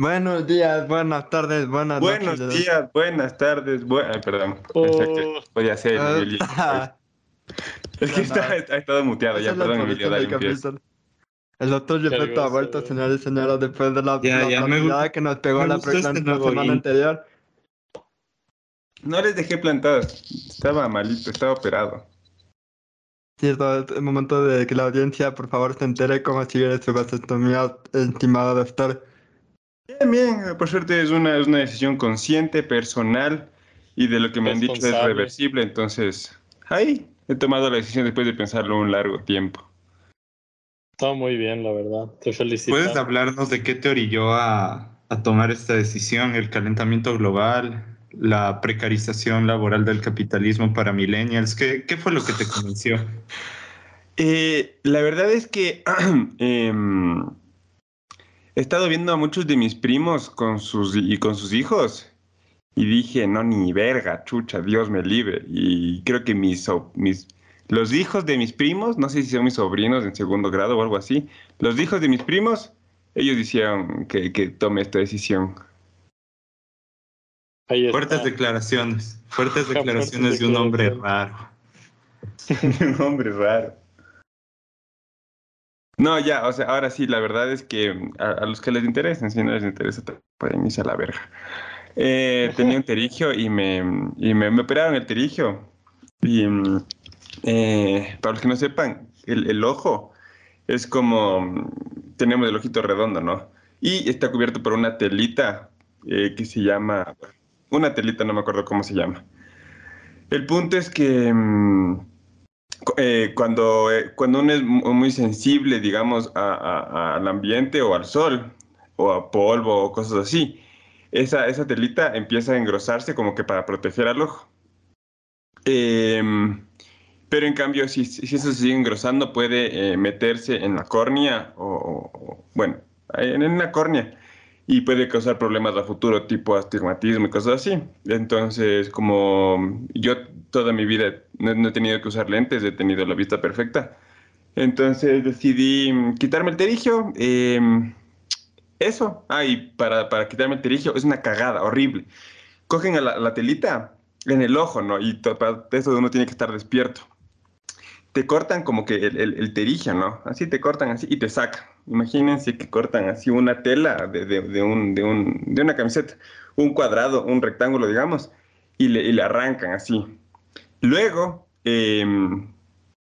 Buenos días, buenas tardes, buenas Buenos noches. días, buenas tardes, bu- Ay, perdón. Oh. Pensé que podía ser Ah, Emilio. Es que está, está, estado muteado, ya, perdón, Emilio, dale. El doctor Gilberto ha vuelto, señores y señores, después de la, Ya, la ya, me que nos pegó la, este la semana anterior. No les dejé plantados. Estaba malito, estaba operado. Sí, es el momento de que la audiencia, por favor, se entere cómo sigue su vasectomía, estimado doctor. Bien, bien. Por suerte es una, es una decisión consciente, personal y de lo que me han dicho es reversible. Entonces, ahí he tomado la decisión después de pensarlo un largo tiempo. Todo muy bien, la verdad. Te felicito. ¿Puedes hablarnos de qué te orilló a, a tomar esta decisión? ¿El calentamiento global? ¿La precarización laboral del capitalismo para millennials? ¿Qué, qué fue lo que te convenció? Eh, la verdad es que em, he estado viendo a muchos de mis primos con sus, y con sus hijos y dije, no, ni verga, chucha, Dios me libre. Y creo que mis, los hijos de mis primos, no sé si son mis sobrinos en segundo grado o algo así, los hijos de mis primos, ellos hicieron que, que tome esta decisión. Ahí está. Fuertes declaraciones. Fuertes declaraciones de un hombre declaraciones. Un raro. hombre raro. No, ya, o sea, ahora sí, la verdad es que a, a los que les interesen, si no les interesa, te pueden irse a la verga. Eh, tenía un terigio y me, y me, me operaron el terigio. Y mm, eh, para los que no sepan, el, el ojo es como, mm, tenemos el ojito redondo, ¿no? Y está cubierto por una telita eh, que se llama, una telita, no me acuerdo cómo se llama. El punto es que... eh, cuando, eh, cuando uno es mu- muy sensible, digamos, a- a- al ambiente o al sol, o a polvo o cosas así, esa, esa telita empieza a engrosarse como que para proteger al ojo. Em, pero en cambio, si, si eso se sigue engrosando, puede eh, meterse en la córnea o- o, bueno, en, en la córnea y puede causar problemas a futuro, tipo astigmatismo y cosas así. Entonces, como yo toda mi vida no, he tenido que usar lentes, he tenido la vista perfecta. Entonces decidí quitarme el terigio. em, eso. Ah, para, para quitarme el terigio es una cagada horrible. Cogen la, la telita en el ojo, ¿no? Y para eso uno tiene que estar despierto. Te cortan como que el, el, ¿no? Así te cortan así y te sacan. Imagínense que cortan así una tela de, de, de un, de, un, de una camiseta, un cuadrado, un rectángulo, digamos, y le, y arrancan así. Luego, em,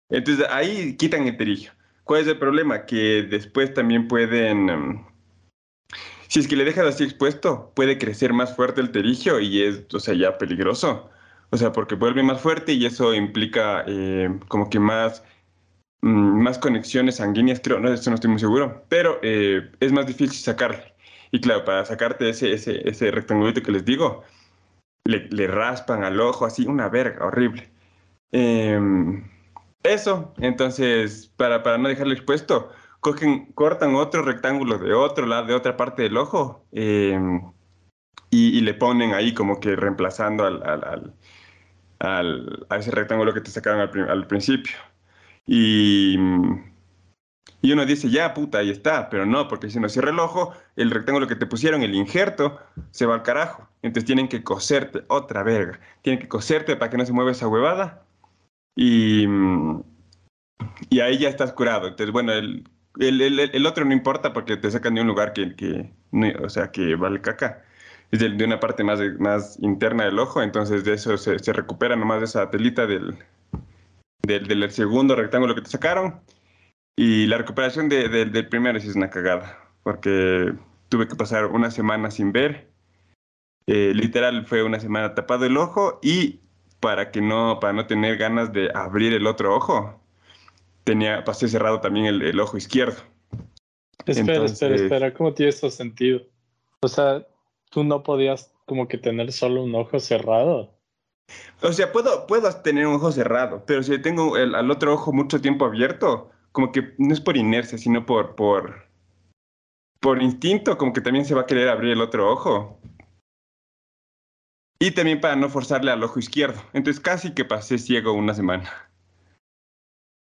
entonces ahí quitan el terigio. ¿Cuál es el problema? Que después también pueden, em, si es que le dejas así expuesto, puede crecer más fuerte el terigio y es, o sea, ya peligroso. O sea, porque vuelve más fuerte y eso implica eh, como que más, mm, más conexiones sanguíneas, creo, no, eso no estoy muy seguro, pero eh, es más difícil sacarle. Y claro, para sacarte ese, ese, ese rectangulito que les digo, le, raspan al ojo así, una verga, horrible. Em, eso, entonces, para, para no dejarlo expuesto, cogen, cortan otro rectángulo de otro lado, de otra parte del ojo, em, y, le ponen ahí como que reemplazando al- al- al- a ese rectángulo que te sacaron al, al principio. Y, y uno dice, ya, puta, ahí está, pero no, porque si uno cierra el ojo, el rectángulo que te pusieron, el injerto, se va al carajo. Entonces tienen que coserte otra verga. Tienen que coserte para que no se mueva esa huevada. Y, y ahí ya estás curado. Entonces, bueno, el, el, el- el otro no importa porque te sacan de un lugar que, que no- o sea, que vale caca. Es de, de una parte más, de- más interna del ojo, entonces de eso se, se recupera nomás de esa telita del, del, del segundo rectángulo que te sacaron. Y la recuperación de- de- del primero sí es una cagada, porque tuve que pasar una semana sin ver. Eh, literal fue una semana tapado el ojo y para que no, para no tener ganas de abrir el otro ojo, tenía, pasé cerrado también el, el ojo izquierdo. Espera, Entonces- espera, espera. ¿Cómo tiene eso sentido? O sea, tú no podías como que tener solo un ojo cerrado. O sea, puedo, puedo tener un ojo cerrado, pero si tengo el, al otro ojo mucho tiempo abierto, como que no es por inercia, sino por, por, por instinto, como que también se va a querer abrir el otro ojo. Y también para no forzarle al ojo izquierdo. Entonces casi que pasé ciego una semana.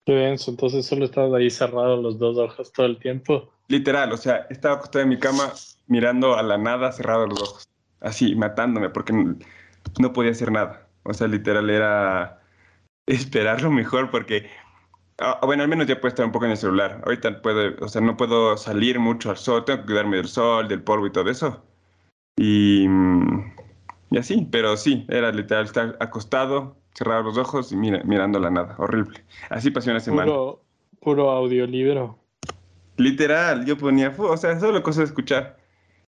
Qué denso, entonces solo estabas ahí cerrado los dos ojos todo el tiempo. Literal, o sea, estaba acostado en mi cama mirando a la nada, cerrado los ojos, así, matándome, porque no, podía hacer nada. O sea, literal era esperar lo mejor, porque, ah, bueno, al menos ya puedo estar un poco en el celular. Ahorita puedo, o sea, no puedo salir mucho al sol, tengo que cuidarme del sol, del polvo y todo eso. Y, mm, así, pero sí, era literal estar acostado, cerrar los ojos y mira, mirando la nada, horrible. Así pasó una semana. Puro, puro audiolibro. Literal, yo ponía, o sea, solo cosa de escuchar.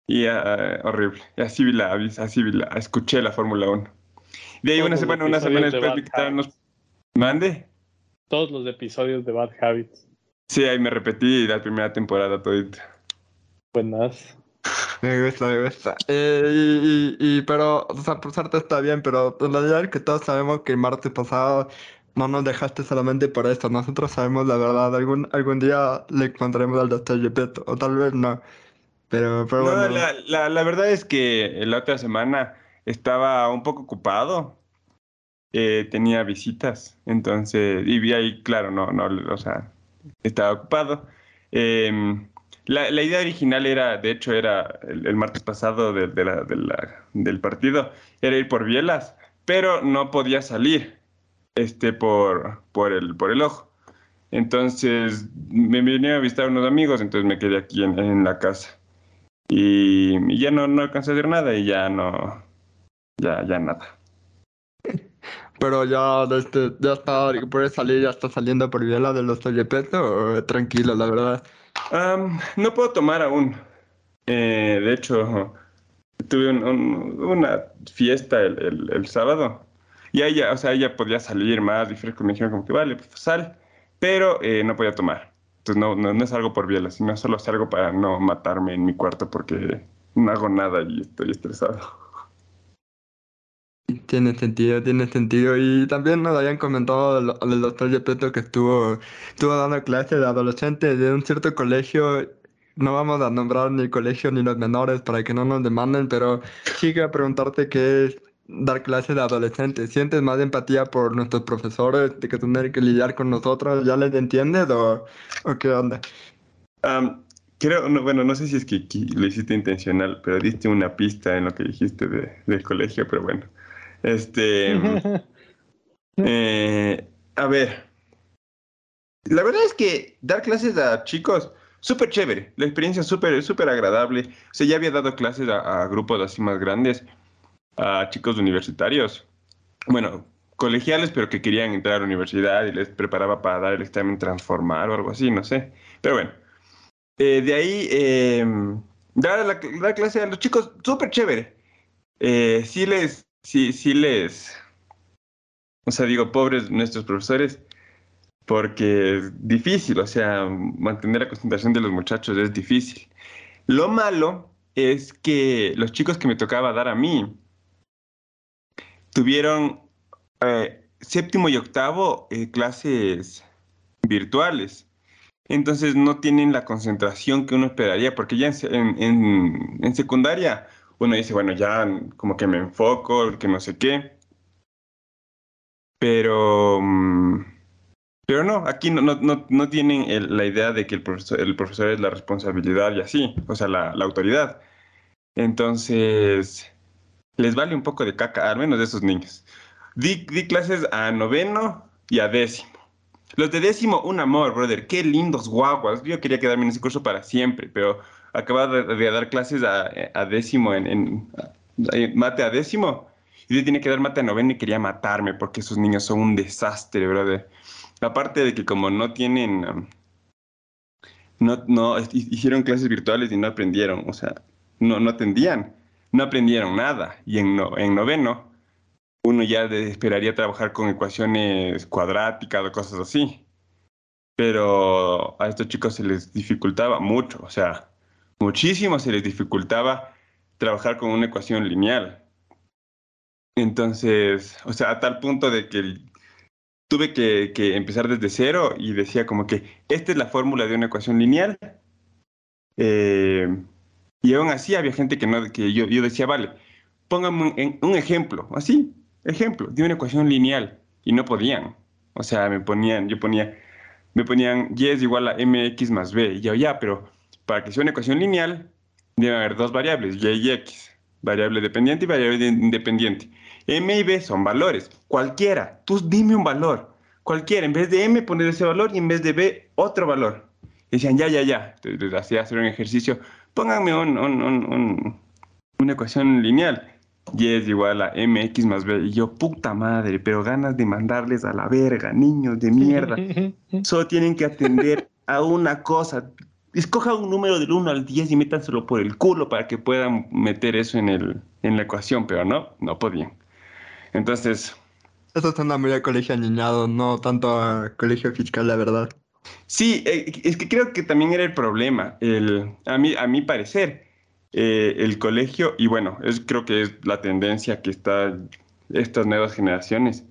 Y ah, horrible. Y así vi la, así vi la, escuché la Fórmula 1. De ahí Todos una los semana, una semana después que estaban unos... ¿Mande? Todos los episodios de Bad Habits. Sí, ahí me repetí la primera temporada todita. Buenas. Me gusta, me gusta. Eh, y, y, y- pero, o sea, por suerte está bien, pero en realidad que todos sabemos que el martes pasado no nos dejaste solamente por esto. Nosotros sabemos la verdad. Algún, algún día le encontraremos al doctor Gepetto, o tal vez no. Pero, pero No, bueno. la, la, la verdad es que la otra semana estaba un poco ocupado. Eh, tenía visitas, entonces, y vi ahí, claro, no, no, o sea, estaba ocupado. Em, la, la idea original era, de hecho, era el, el martes pasado de, de de del partido, era ir por Bielas, pero no podía salir este, por, por, el, por el ojo. Entonces me vinieron a visitar unos amigos, entonces me quedé aquí en, en la casa. Y, y ya no, no alcancé a hacer nada y ya no, ya, ya nada. Pero ya, este, ya está, puede salir, ya está saliendo por Viela del doctor Gepetto, o tranquilo, la verdad. Am, no puedo tomar aún. Eh, de hecho, tuve un- un- una fiesta el, el- el sábado. Y ya, o sea, ella podía salir más y fresco. Me dijeron como que vale, pues sal. Pero eh, no podía tomar. Entonces no, no, no es algo por biela, sino solo es algo para no matarme en mi cuarto porque no hago nada y estoy estresado. Tiene sentido, tiene sentido. Y también nos habían comentado del, doctor Gepetto que estuvo, estuvo dando clases de adolescentes de un cierto colegio. No vamos a nombrar ni el colegio ni los menores para que no nos demanden, pero sí que preguntarte qué es dar clases de adolescentes. ¿Sientes más empatía por nuestros profesores de que tener que lidiar con nosotros? ¿Ya les entiendes o, o qué onda? Am, creo, no, bueno, no sé si es que, lo hiciste intencional, pero diste una pista en lo que dijiste de- del colegio, pero bueno. Este. Eh, a ver, la verdad es que dar clases a chicos, súper chévere, la experiencia súper, súper agradable. O sea, ya había dado clases a, a grupos así más grandes, a chicos universitarios, bueno, colegiales, pero que querían entrar a la universidad y les preparaba para dar el examen transformar o algo así, no sé. Pero bueno, Eh, de ahí, eh, dar, la, dar clase a los chicos, súper chévere. Eh, sí les, sí, sí les, o sea, digo, pobres nuestros profesores, porque es difícil, o sea, mantener la concentración de los muchachos es difícil. Lo malo es que los chicos que me tocaba dar a mí tuvieron eh, séptimo y octavo eh, clases virtuales. Entonces no tienen la concentración que uno esperaría, porque ya en, en- en- secundaria uno dice, bueno, ya como que me enfoco, que no sé qué. Pero, mm, pero no, aquí no, no, no, no tienen la idea de que el profesor, el profesor es la responsabilidad y así, o sea, la, la autoridad. Entonces, les vale un poco de caca, al menos de esos niños. Di, di clases a noveno y a décimo. Los de décimo, un amor, brother. Qué lindos guaguas. Yo quería quedarme en ese curso para siempre, pero acababa de, de dar clases a, a décimo en, en- mate a décimo. Y yo tenía que dar mate a noveno y quería matarme porque esos niños son un desastre, brother. Aparte de que como no tienen... um, no, no, hi- hicieron clases virtuales y no aprendieron, o sea, no, no atendían, no aprendieron nada. Y en, no, en noveno uno ya esperaría trabajar con ecuaciones cuadráticas o cosas así. Pero a estos chicos se les dificultaba mucho, o sea, muchísimo se les dificultaba trabajar con una ecuación lineal. Entonces, o sea, a tal punto de que tuve que, que empezar desde cero y decía como que esta es la fórmula de una ecuación lineal. Eh, y aún así había gente que no, que yo, yo decía, vale, póngame un, un ejemplo, así, ejemplo, de una ecuación lineal. Y no podían. O sea, me ponían, yo ponía, me ponían y es igual a mx más b. Y yo, ya, pero para que sea una ecuación lineal, debe haber dos variables, y y x, variable dependiente y variable independiente. m y b son valores, cualquiera. Tú dime un valor, cualquiera. En vez de m poner ese valor y en vez de b otro valor. decían, ya, ya, ya. Entonces hacía hacer un ejercicio. Pónganme una ecuación lineal. Y es igual a mx más b. Y yo, puta madre, pero ganas de mandarles a la verga, niños de mierda. Solo tienen que atender a una cosa. Escoja un número del 1 al 10 y métanselo por el culo para que puedan meter eso en, el, en la ecuación, pero no, no podían. Entonces... Eso suena muy a colegio niñado, no tanto a colegio fiscal, la verdad. Sí, eh, es que creo que también era el problema. A, mí, a mi parecer, eh, el colegio, y bueno, es, creo que es la tendencia que está estas nuevas generaciones,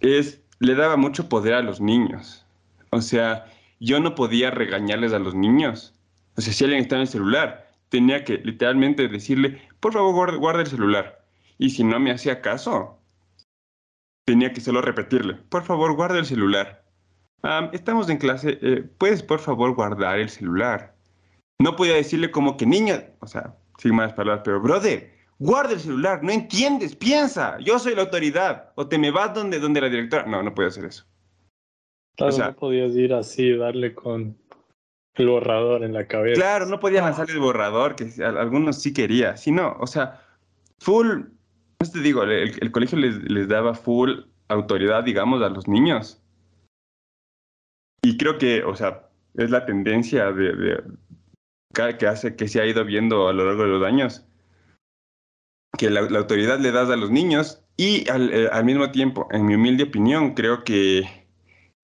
es, le daba mucho poder a los niños. O sea, yo no podía regañarles a los niños. O sea, si alguien está en el celular, tenía que literalmente decirle, por favor, guarda, el celular. Y si no me hacía caso, tenía que solo repetirle, por favor, guarda el celular. Estamos en clase, eh, ¿puedes por favor guardar el celular? No podía decirle como que niña, o sea, sin más palabras, pero brother, guarda el celular, no entiendes, piensa, yo soy la autoridad, o te me vas donde, donde la directora. No, no puedo hacer eso. Claro, no podías ir así, darle con el borrador en la cabeza. Claro, no podía lanzarle el borrador, que algunos sí quería. Si no, o sea, full, no te digo, el, colegio les, daba full autoridad, digamos, a los niños. Y creo que, o sea, es la tendencia de, que hace que se ha ido viendo a lo largo de los años, que la, autoridad le das a los niños y eh, al, mismo tiempo, en mi humilde opinión, creo que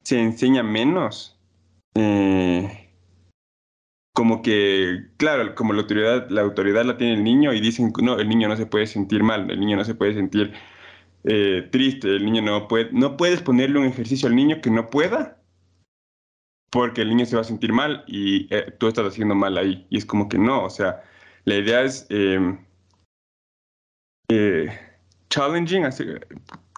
se enseña menos. Eh, como que, claro, como la autoridad, la autoridad la tiene el niño y dicen, no, el niño no se puede sentir mal, el niño no se puede sentir eh, triste, el niño no puede, no puedes ponerle un ejercicio al niño que no pueda porque el niño se va a sentir mal y eh, tú estás haciendo mal ahí. Y es como que no, o sea, la idea es em, eh, challenging, así,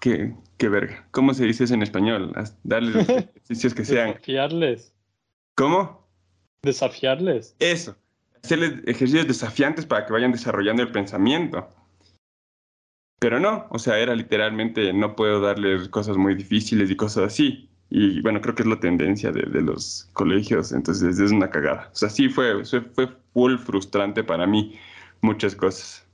que, que verga, ¿cómo se dice eso en español? Darles ejercicios que sean... Desafiarles. ¿Cómo? Desafiarles. Eso, hacerles ejercicios desafiantes para que vayan desarrollando el pensamiento. Pero no, o sea, era literalmente, no puedo darles cosas muy difíciles y cosas así. Y bueno, creo que es la tendencia de, de, los colegios, entonces es una cagada. O sea, sí fue, fue full frustrante para mí muchas cosas.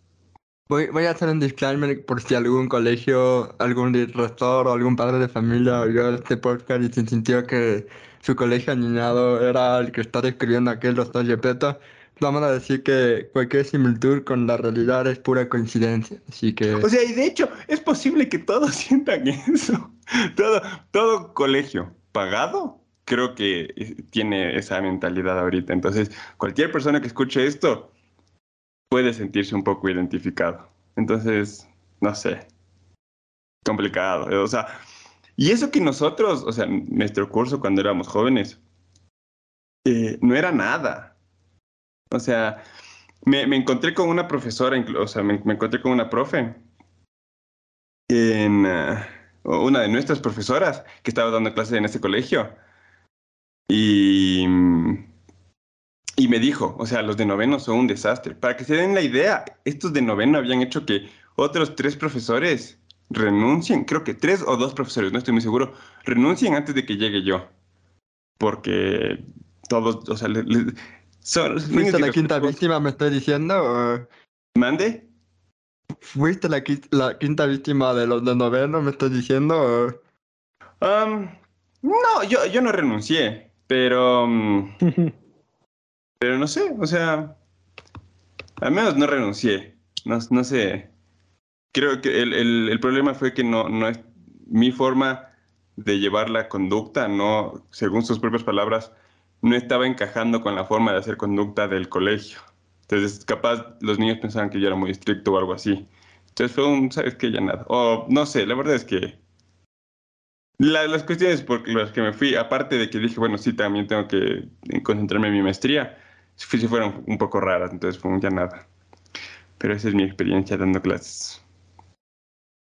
Voy, voy a hacer un disclaimer por si algún colegio, algún rector o algún padre de familia oyó este podcast y se sintió que su colegio aniñado era el que está describiendo aquí el doctor Gepetto. Vamos a decir que cualquier similitud con la realidad es pura coincidencia, así que... O sea, y de hecho, es posible que todos sientan eso. todo, todo colegio pagado creo que eh, tiene esa mentalidad ahorita. Entonces, cualquier persona que escuche esto puede sentirse un poco identificado. Entonces, no sé, complicado. O sea, y eso que nosotros, o sea, nuestro curso cuando éramos jóvenes, eh, no era nada. O sea, me, encontré con una profesora, o sea, me, encontré con una profe en... Ah, una de nuestras profesoras que estaba dando clases en ese colegio. Y, y me dijo, o sea, los de noveno son un desastre. Para que se den la idea, estos de noveno habían hecho que otros tres profesores renuncien, creo que tres o dos profesores, no estoy muy seguro, renuncien antes de que llegue yo. Porque todos, o sea, son, la quinta víctima, me estoy diciendo? ¿Mande? ¿Fuiste la, la, quinta víctima de los de noveno, me estás diciendo? no, yo, yo no renuncié, pero... Mm, pero no sé, o sea... Al menos no renuncié. No, no sé. Creo que el, el, el, problema fue que no, no es mi forma de llevar la conducta, no, según sus propias palabras, no estaba encajando con la forma de hacer conducta del colegio. Entonces, capaz los niños pensaban que yo era muy estricto o algo así. Entonces fue un, ¿sabes qué? Ya nada. O no sé, la verdad es que las cuestiones por las que me fui, aparte de que dije, bueno, sí, también tengo que concentrarme en mi maestría, sí fueron un poco raras, entonces fue un ya nada. Pero esa es mi experiencia dando clases.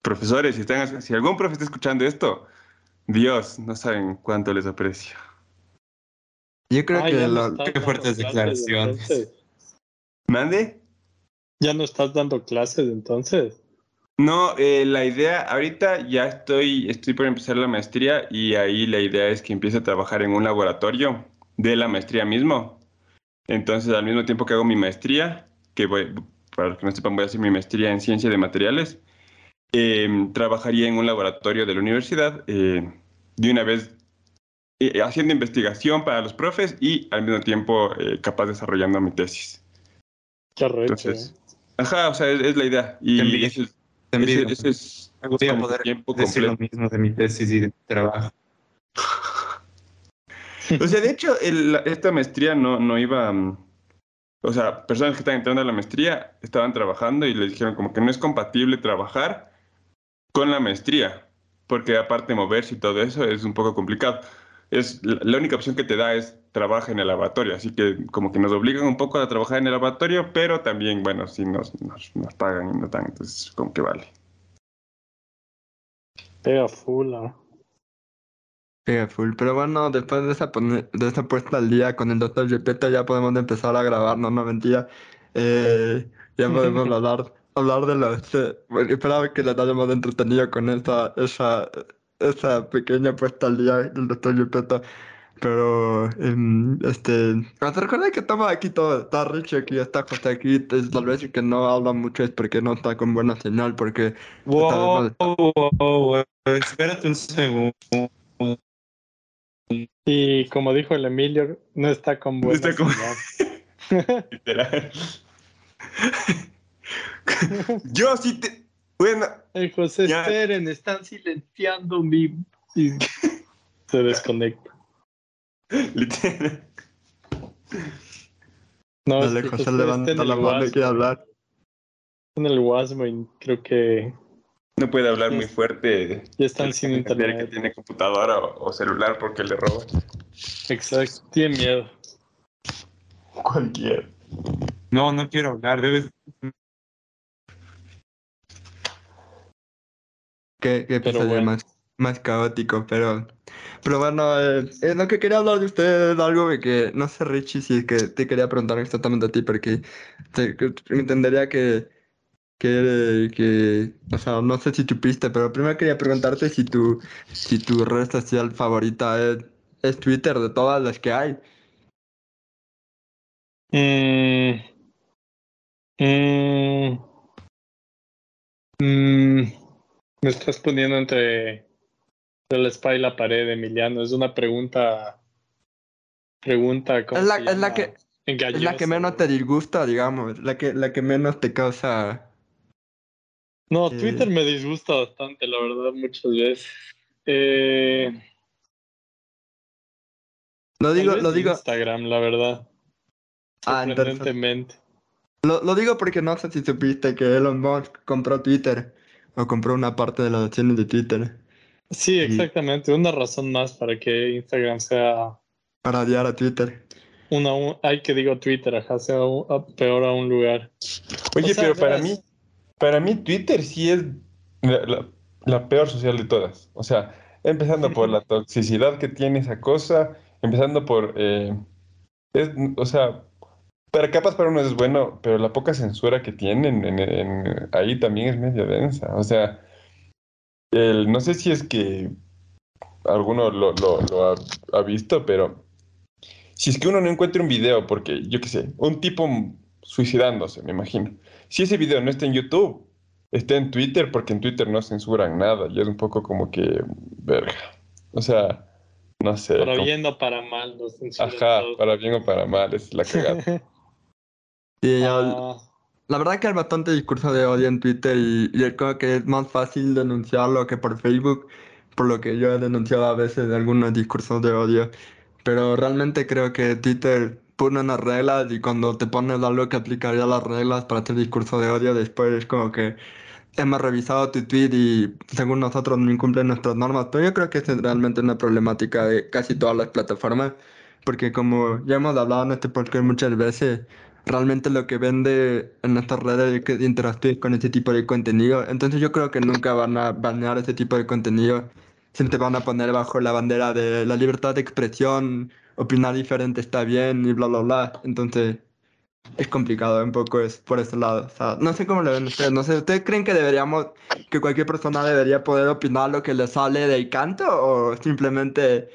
Profesores, si, están, si algún profe está escuchando esto, Dios, no saben cuánto les aprecio. Yo creo Ah, que no lo- estás qué fuertes declaraciones. entonces. ¿Mande? Ya no estás dando clases entonces. No, eh, la idea, ahorita ya estoy, estoy por empezar la maestría y ahí la idea es que empiece a trabajar en un laboratorio de la maestría mismo. Entonces, al mismo tiempo que hago mi maestría, que voy, para los que no sepan, voy a hacer mi maestría en ciencia de materiales, eh, trabajaría en un laboratorio de la universidad eh, de una vez eh, haciendo investigación para los profes y al mismo tiempo eh, capaz desarrollando mi tesis. Qué recho. Entonces, ajá, o sea, es, es la idea. Y ese ese- ese es Me gustaría como poder tiempo decir lo completo. mismo de mi tesis y de mi trabajo. O sea, de hecho, el- esta maestría no, no iba. mm, O sea, personas que están entrando a la maestría estaban trabajando y les dijeron como que no es compatible trabajar con la maestría, porque aparte moverse y todo eso es un poco complicado. Es, la única opción que te da es trabaja en el laboratorio, así que como que nos obligan un poco a trabajar en el laboratorio, pero también, bueno, sí nos, nos, nos pagan y nos dan, entonces como que vale. Pega full. ¿ah? Pega full. Pero bueno, después de esa, de esa puesta al día con el doctor Gepetto ya podemos empezar a grabar, no, no mentira. Eh, ya podemos hablar, hablar de los... eh, bueno, esperaba que les hayamos entretenido con esa, esa, esa pequeña puesta al día del doctor Gepetto. Pero, em, este... ¿Te recuerdas que estamos aquí todo? Está Richie aquí, está José aquí. es- Tal vez que no habla mucho es porque no está con buena señal, porque... Wow, wow, wow, espérate un segundo. Y como dijo el Emilio, no está con buena está con- señal. Literal. Yo sí te... Bueno, El José, Ya. esperen, están silenciando mi... Y se desconecta. literal. No, Dale, es que José, está levanta la mano y quiere hablar. En el Wasmo y creo que No puede hablar muy fuerte. ya están sin Entender que internet. tiene computadora o, o celular porque le roban. Exacto, tiene miedo. Cualquiera. No, no quiero hablar. Debes. Qué, qué Pero bueno. más, más caótico, pero, pero bueno, eh, eh, lo que quería hablar de ustedes es algo de que, no sé, Richie, si es que te quería preguntar exactamente a ti, porque te- que- entendería que, que, que, o sea, no sé si supiste, pero primero quería preguntarte si tu, si tu red social favorita es, es Twitter de todas las que hay. Mm. Mm. Mm. Me estás poniendo entre, entre la espada y la pared, Emiliano. Es una pregunta. Pregunta. ¿cómo Es la, es la que, es la que menos te disgusta, digamos, la que, la que menos te causa... No, Eh, Twitter me disgusta bastante, la verdad, muchas veces. Eh, Lo digo, lo digo, Instagram, la verdad. Ah, entonces-. Lo, lo digo porque no sé si supiste que Elon Musk compró Twitter o compró una parte de las acciones de Twitter Sí, exactamente. Una razón más para que Instagram sea para odiar a Twitter. una, un- hay que digo Twitter, ajá, sea un- a- peor a un lugar. Oye, O sea, pero para mí, para mí Twitter sí es la, la- la peor social de todas. O sea, empezando por la toxicidad que tiene esa cosa, empezando por, eh, es, o sea, para capaz para uno es bueno, pero la poca censura que tienen en, en- ahí también es medio densa. O sea, el, no sé si es que alguno lo, lo- lo ha, ha visto, pero si es que uno no encuentra un video, porque yo qué sé, un tipo suicidándose, me imagino. Si ese video no está en YouTube, está en Twitter, porque en Twitter no censuran nada, y es un poco como que, verga. O sea, no sé. Para como- bien o para mal, nos censuran Ajá, todo. para bien o para mal, es la cagada. Y Ah, la verdad que hay bastante discurso de odio en Twitter y, y es como que es más fácil denunciarlo que por Facebook, por lo que yo he denunciado a veces algunos discursos de odio. Pero realmente creo que Twitter pone unas reglas y cuando te pones algo que aplicaría las reglas para hacer discurso de odio, después es como que hemos revisado tu tweet y según nosotros no incumplen nuestras normas. Pero yo creo que esa es realmente una problemática de casi todas las plataformas, porque como ya hemos hablado en este podcast muchas veces, realmente lo que vende en estas redes es que interactúes con ese tipo de contenido. Entonces yo creo que nunca van a banear ese tipo de contenido. Siempre van a poner bajo la bandera de la libertad de expresión opinar diferente está bien y bla, bla, bla. Entonces, es complicado un poco es por ese lado. O sea, no sé cómo lo ven ustedes. No sé, ¿ustedes creen que deberíamos, que cualquier persona debería poder opinar lo que le sale del canto o simplemente,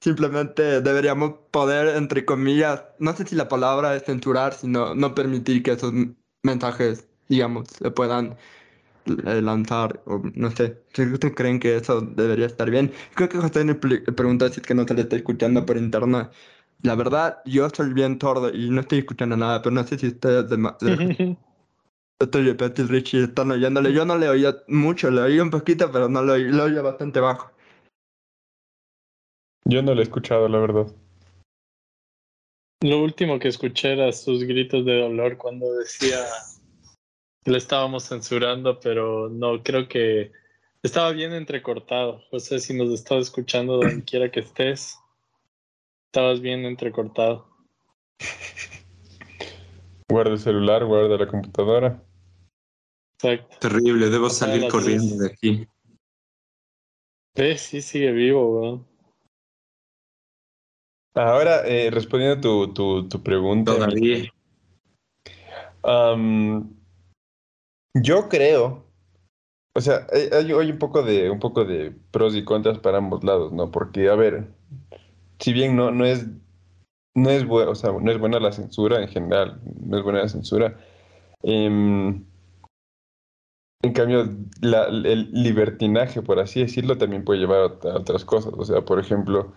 simplemente deberíamos poder, entre comillas, no sé si la palabra es censurar, sino no permitir que esos mensajes, digamos, se puedan eh, lanzar, o no sé, si ustedes creen que eso debería estar bien. Creo que José me pli- preguntó si es que no se le está escuchando por internet. La verdad, yo soy bien sordo y no estoy escuchando nada, pero no sé si ustedes de, de Estoy Richie están oyéndole. Yo no le oía mucho, le oí un poquito, pero no le oí, lo oía bastante bajo. Yo no lo he escuchado, la verdad. Lo último que escuché era sus gritos de dolor cuando decía que le estábamos censurando, pero no, creo que estaba bien entrecortado. José, si nos estás escuchando donde quiera que estés, estabas bien entrecortado. Guarda el celular, guarda la computadora. Exacto. Terrible, debo salir corriendo de aquí. ¿Ves? Sí, sigue vivo, weón. Ahora, eh, respondiendo a tu, tu, tu pregunta. Todavía. Yo creo, o sea, hay, hay- un poco de un poco de pros y contras para ambos lados, ¿no? Porque, a ver, si bien no, no es no es bueno, o sea, no es buena la censura en general, no es buena la censura. em, en cambio, la- el libertinaje, por así decirlo, también puede llevar a, ot- a otras cosas. O sea, por ejemplo,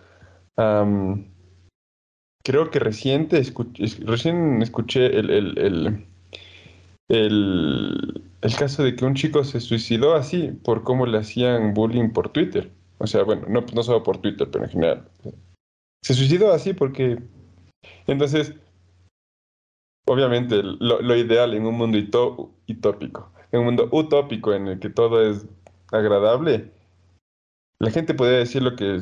creo que reciente escu- es- recién escuché el, el, el, el, caso de que un chico se suicidó así por cómo le hacían bullying por Twitter. O sea, bueno, no, no solo por Twitter, pero en general. Se suicidó así porque... Entonces, obviamente, lo, lo ideal en un mundo utópico, en un mundo utópico en el que todo es agradable, la gente podría decir lo que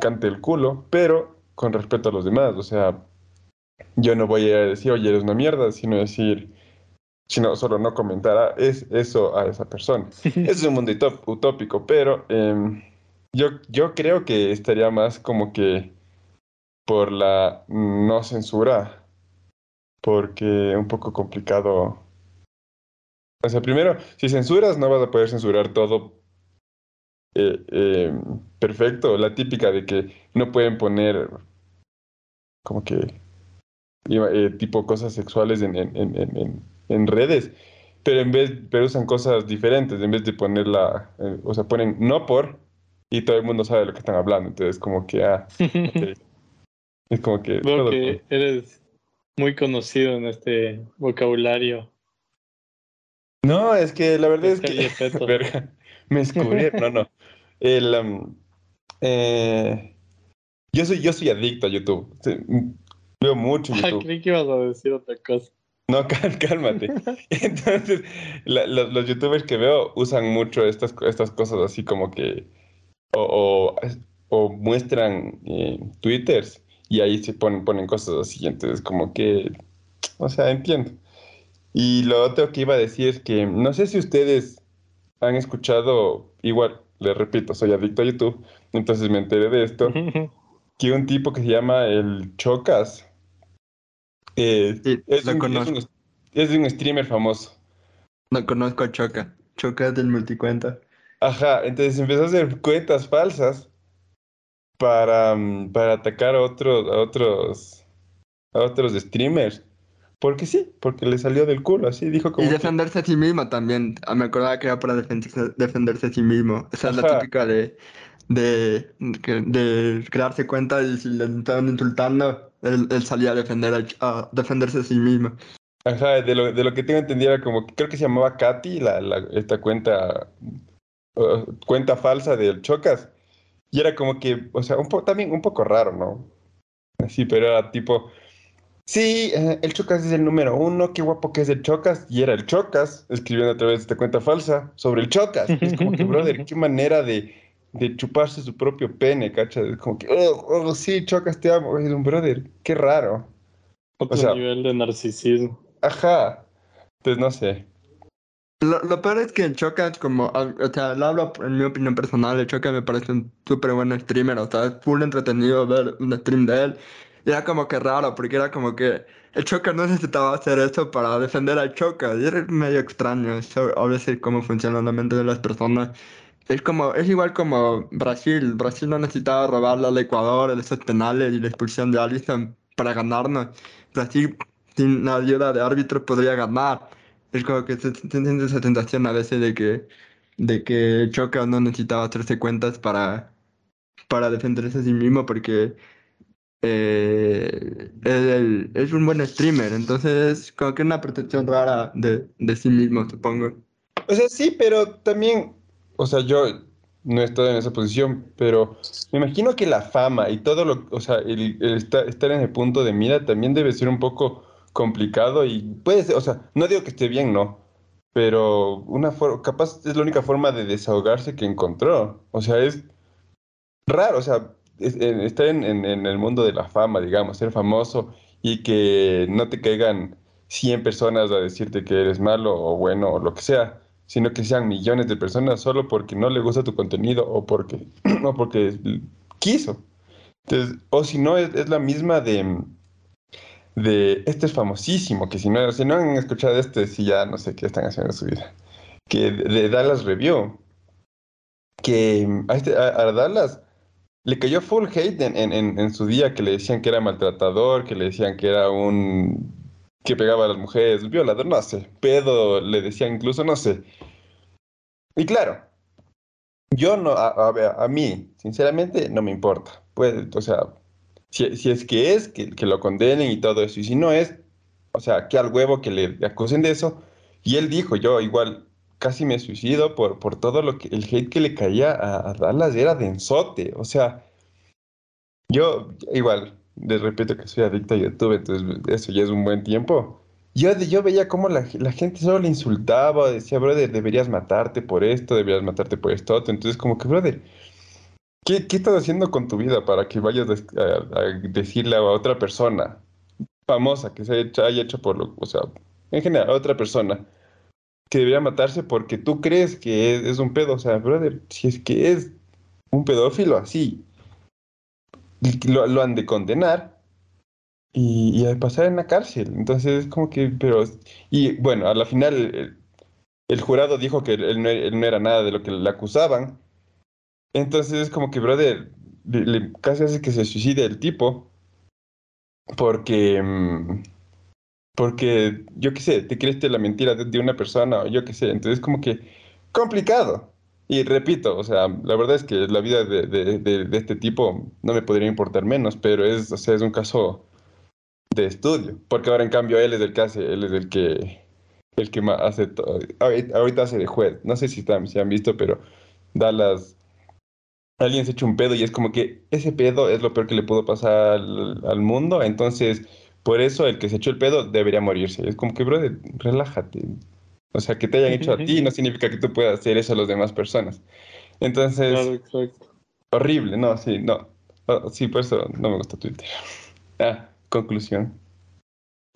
cante el culo, pero con respeto a los demás. O sea, yo no voy a decir, oye, eres una mierda, sino decir, sino solo no comentar ah, es, eso a esa persona. Es un mundo utópico, pero em, yo, yo creo que estaría más como que por la no censura, porque es un poco complicado. O sea, primero, si censuras, no vas a poder censurar todo eh, eh, perfecto. La típica de que no pueden poner como que eh, tipo cosas sexuales en, en, en, en- en- redes, pero en vez, pero usan cosas diferentes, en vez de ponerla, eh, o sea, ponen no por y todo el mundo sabe de lo que están hablando. Entonces, como que, ah. Es como que todo- que eres muy conocido en este vocabulario. No, es que la verdad es que. Verga, me descubrieron. No, no. El, um, eh, yo soy, yo soy adicto a YouTube. Sí, Veo mucho Ah, YouTube. creí que ibas a decir otra cosa. No, cálmate. Entonces, la- la- los youtubers que veo usan mucho estas, estas cosas así como que o, o, o muestran eh, twitters y ahí se ponen, ponen cosas así. Entonces, como que, o sea, entiendo. Y lo otro que iba a decir es que no sé si ustedes han escuchado, igual, les repito, soy adicto a YouTube, entonces me enteré de esto, que un tipo que se llama el Chocas eh, Sí, es, lo un, es, conozco. un, es un streamer famoso. No conozco a Choca. Choca es del multicuenta. Ajá, entonces empezó a hacer cuentas falsas para, mm, para atacar a otros, a otros, a otros streamers. Porque sí, porque le salió del culo, así dijo como Y que- defenderse a sí mismo también. Ah, Me acordaba que era para defenderse, defenderse a sí mismo. Esa es la típica de, de, de crearse cuenta y si le estaban insultando, él, él salía a, defender a, a defenderse a sí mismo. Ajá, de lo, de lo que tengo entendido era como que creo que se llamaba Katy, la, la- esta cuenta, uh, cuenta falsa del Chocas. Y era como que, o sea, un poco también un poco raro, ¿no? Así, pero era tipo, sí, eh, el Chocas es el número uno, qué guapo que es el Chocas. Y era el Chocas, escribiendo a través de esta cuenta falsa sobre el Chocas. Y es como que, brother, qué manera de, de chuparse su propio pene, ¿cachas? Es como que, oh, oh, sí, Chocas, te amo. Es un brother, qué raro. Otro sea- nivel de narcisismo. Ajá. Entonces, no sé. Lo, lo peor es que el Choca es como, o sea, lo hablo en mi opinión personal, el Choca me parece un súper buen streamer, o sea, es full entretenido ver un stream de él. Y era como que raro, porque era como que el Choca no necesitaba hacer eso para defender al Choca, y era medio extraño, eso, a veces cómo funciona la mente de las personas. Es como, es igual como Brasil, Brasil no necesitaba robarle al Ecuador esos penales y la expulsión de Alisson para ganarnos. Brasil sin la ayuda de árbitros podría ganar. Es como que se siente esa tentación a veces de que, de que Choca no necesitaba hacerse cuentas para, para defenderse a sí mismo porque eh, es un buen streamer, entonces es como que una protección rara de, de sí mismo, supongo. O sea, sí, pero también, o sea, yo no he estado en esa posición, pero me imagino que la fama y todo lo, o sea, estar en el punto de mira también debe ser un poco complicado y puede ser, o sea, no digo que esté bien, no, pero una forma, capaz es la única forma de desahogarse que encontró. O sea, es raro, o sea, estar en, en- en el mundo de la fama, digamos, ser famoso y que no te caigan 100 personas a decirte que eres malo o bueno o lo que sea, sino que sean millones de personas solo porque no le gusta tu contenido o porque, o porque quiso. Entonces, o si no, es, la misma de, de, este es famosísimo, que si no, si no han escuchado este, si ya no sé qué están haciendo en su vida, que de, Dallas Review, que a, este, a Dallas le cayó full hate en, en, en, en su día, que le decían que era maltratador, que le decían que era un... que pegaba a las mujeres, violador, no sé, pedo, le decían incluso, no sé. Y claro, yo no, a, a, a mí, sinceramente, no me importa. Pues, o sea, si, si es que es, que, que, lo condenen y todo eso. Y si no es, o sea, que al huevo que le acusen de eso. Y él dijo, yo igual casi me suicido por, por todo lo que el hate que le caía a, a Dallas era densote. O sea, yo igual, les repito que soy adicto a YouTube, entonces eso ya es un buen tiempo. Yo, yo veía cómo la, la gente solo le insultaba, decía, brother, deberías matarte por esto, deberías matarte por esto. Entonces, como que, brother, ¿Qué, ¿Qué, estás haciendo con tu vida para que vayas a, a, decirle a otra persona famosa que se haya hecho, haya hecho por lo, o sea, en general, a otra persona que debería matarse porque tú crees que es, es, un pedo? O sea, brother, si es que es un pedófilo así, lo, lo han de condenar y, y, a pasar en la cárcel. Entonces, es como que, pero, y bueno, a la final el, el jurado dijo que él no, él no era nada de lo que le acusaban. Entonces es como que, brother, le, le, casi hace que se suicide el tipo. Porque. mm, Porque, yo qué sé, te crees la mentira de, de, una persona o yo qué sé. Entonces, como que complicado. Y repito, o sea, la verdad es que la vida de, de, de este tipo no me podría importar menos, pero es, o sea, es un caso de estudio. Porque ahora, en cambio, él es el que hace, él es el que. El que más hace todo. Ahorita hace de juez. No sé si, están, si han visto, pero da las alguien se echa un pedo y es como que ese pedo es lo peor que le pudo pasar al, al, mundo, entonces por eso el que se echó el pedo debería morirse. Es como que, brother, relájate. O sea, que te hayan hecho a ti no significa que tú puedas hacer eso a las demás personas. Entonces, claro, exacto. horrible, no, sí, no. Oh, sí, por eso no me gusta Twitter. Ah, conclusión.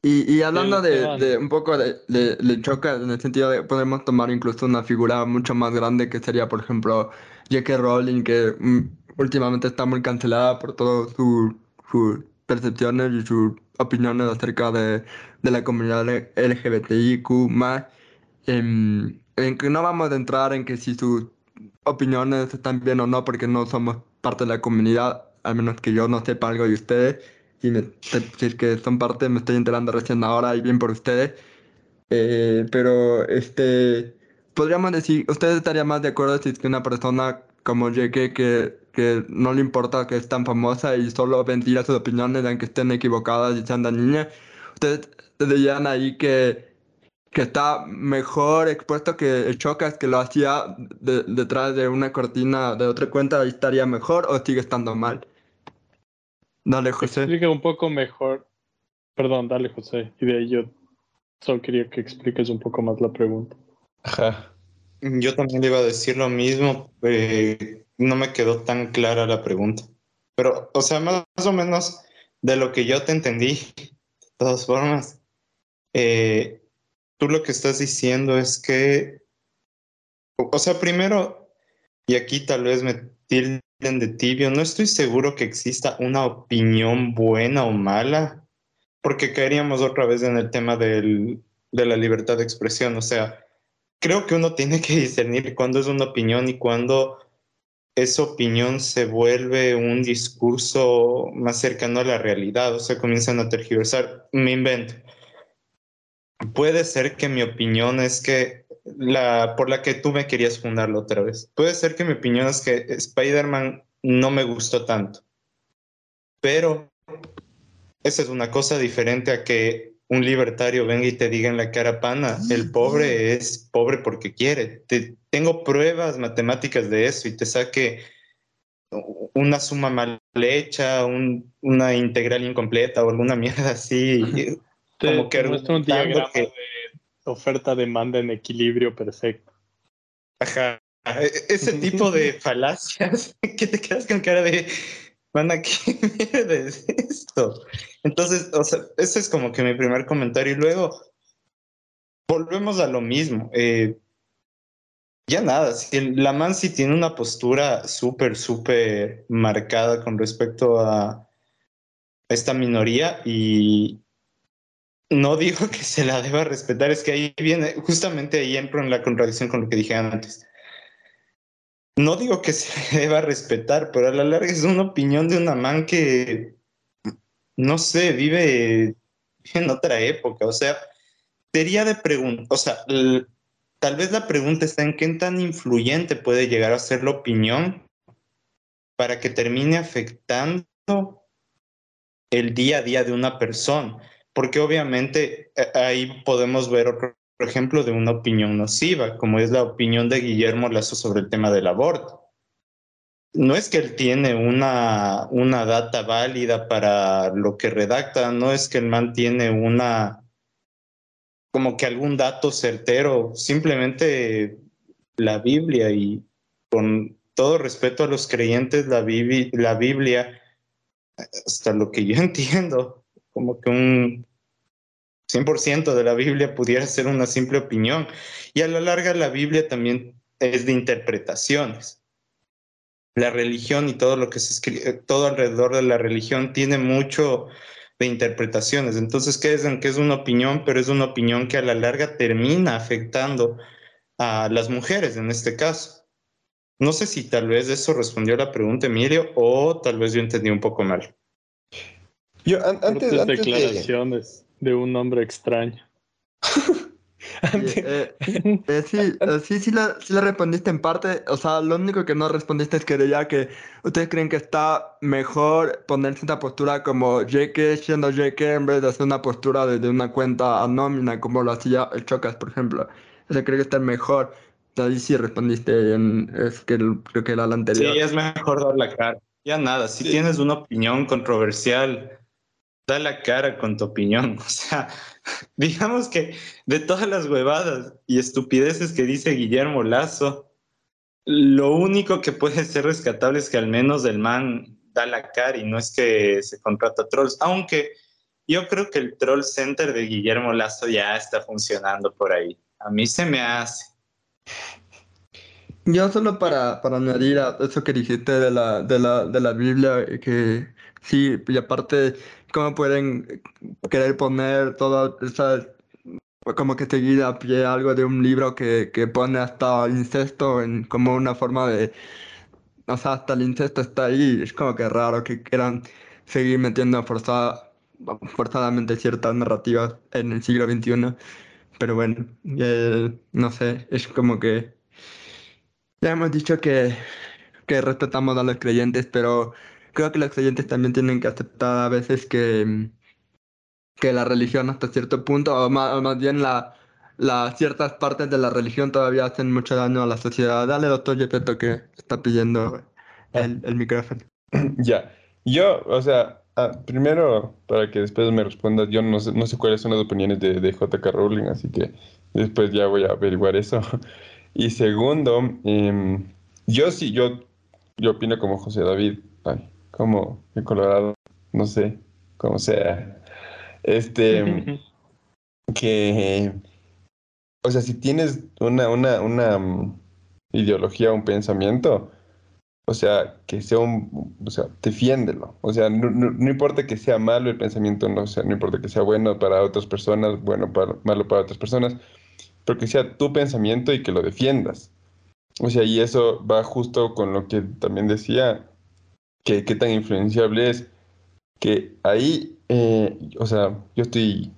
Y, y hablando de, de, un poco de, de, de choca, en el sentido de podemos tomar incluso una figura mucho más grande que sería, por ejemplo, J.K. Rowling, que mm, últimamente está muy cancelada por todas sus su percepciones y sus opiniones acerca de, de la comunidad LGBTIQ. En, en, que no vamos a entrar en que si sus opiniones están bien o no, porque no somos parte de la comunidad, al menos que yo no sepa algo de ustedes. Si, me, si es que son parte, me estoy enterando recién ahora y bien por ustedes. Eh, pero este podríamos decir, ¿ustedes estarían más de acuerdo si es que una persona como JK que, que no le importa que es tan famosa y solo ventila sus opiniones, aunque estén equivocadas y sean dañinas, ustedes dirían ahí que, que está mejor expuesto que el Chocas que lo hacía de, detrás de una cortina de otra cuenta, ahí estaría mejor o sigue estando mal? Dale, José. Explica un poco mejor. Perdón, dale, José. Y de ahí yo solo quería que expliques un poco más la pregunta. Ajá. Yo también le iba a decir lo mismo. Eh, no me quedó tan clara la pregunta. Pero, o sea, más, más, o menos de lo que yo te entendí, de todas formas, eh, tú lo que estás diciendo es que, o sea, primero, y aquí tal vez me tilden de tibio, no estoy seguro que exista una opinión buena o mala, porque caeríamos otra vez en el tema del, de la libertad de expresión, o sea, creo que uno tiene que discernir cuándo es una opinión y cuándo esa opinión se vuelve un discurso más cercano a la realidad, o sea, comienzan a tergiversar. Me invento. Puede ser que mi opinión es que la por la que tú me querías fundarlo otra vez. Puede ser que mi opinión es que Spider-Man no me gustó tanto. Pero esa es una cosa diferente a que un libertario venga y te diga en la cara pana, el pobre es pobre porque quiere. Te, tengo pruebas matemáticas de eso y te saque una suma mal hecha, una integral incompleta o alguna mierda así. Como que muestra un diagrama de oferta-demanda en equilibrio perfecto. Ajá. E, ese tipo de falacias que te quedas con cara de Mana, ¿qué mierda es esto? Entonces, o sea, ese es como que mi primer comentario. Y luego, volvemos a lo mismo. Eh, ya nada, si la man sí tiene una postura súper, súper marcada con respecto a esta minoría y no digo que se la deba respetar, es que ahí viene, justamente ahí entro en la contradicción con lo que dije antes no digo que se deba respetar, pero a la larga es una opinión de una man que, no sé, vive en otra época. O sea, sería de preguntar, o sea, tal vez la pregunta está en qué tan influyente puede llegar a ser la opinión para que termine afectando el día a día de una persona. Porque obviamente eh, ahí podemos ver otro ejemplo, de una opinión nociva, como es la opinión de Guillermo Lazo sobre el tema del aborto. No es que él tiene una, una data válida para lo que redacta, no es que el man tiene una, como que algún dato certero, simplemente la Biblia y con todo respeto a los creyentes, la, la Biblia, hasta lo que yo entiendo, como que un 100% de la Biblia pudiera ser una simple opinión. Y a la larga la Biblia también es de interpretaciones. La religión y todo lo que se escribe, todo alrededor de la religión tiene mucho de interpretaciones. Entonces, ¿qué dicen? Que es una opinión, pero es una opinión que a la larga termina afectando a las mujeres en este caso. No sé si tal vez eso respondió a la pregunta, Emilio, o tal vez yo entendí un poco mal. Yo antes, antes declaraciones de un nombre extraño. Eh, eh, sí, eh, sí, sí la, sí la respondiste en parte. O sea, lo único que no respondiste es que ya que ustedes creen que está mejor ponerse esta postura como JK siendo JK en vez de hacer una postura desde una cuenta anónima como lo hacía el Chocas, por ejemplo. O sea, creo que está mejor. Ahí sí respondiste en, es que creo que era la anterior. Sí, es mejor dar la cara. Ya nada, si tienes una opinión controversial, da la cara con tu opinión. O sea, digamos que de todas las huevadas y estupideces que dice Guillermo Lazo, lo único que puede ser rescatable es que al menos el man da la cara y no es que se contrata trolls, aunque yo creo que el troll center de Guillermo Lazo ya está funcionando por ahí. A mí se me hace. Yo solo para, para añadir a eso que dijiste de la, de la, de la Biblia, que sí, y aparte cómo pueden querer poner toda esa, como que seguir a pie algo de un libro que, que pone hasta el incesto en, como una forma de, o sea, hasta el incesto está ahí, es como que raro que quieran seguir metiendo forzada, forzadamente ciertas narrativas en el siglo XXI, pero bueno, eh, no sé, es como que ya hemos dicho que, que respetamos a los creyentes, pero creo que los creyentes también tienen que aceptar a veces que, que la religión hasta cierto punto, o más, bien la, ciertas partes de la religión todavía hacen mucho daño a la sociedad. Dale, doctor Gepetto, que está pidiendo el, el micrófono. Ya, yo, o sea, ah, primero, para que después me respondas, yo no sé, no sé cuáles son las opiniones de, de JK Rowling, así que después ya voy a averiguar eso. Y segundo, em, yo sí, yo, yo opino como José David. Ay, como el Colorado, no sé, como sea. Este, que o sea, si tienes una, una, una mm, ideología, un pensamiento, o sea, que sea un, o sea, defiéndelo. O sea, no, no- no importa que sea malo el pensamiento, no, o sea, no importa que sea bueno para otras personas, bueno para, malo para otras personas, pero que sea tu pensamiento y que lo defiendas. O sea, y eso va justo con lo que también decía, que qué tan influenciable es, que ahí, eh, o sea, yo estoy,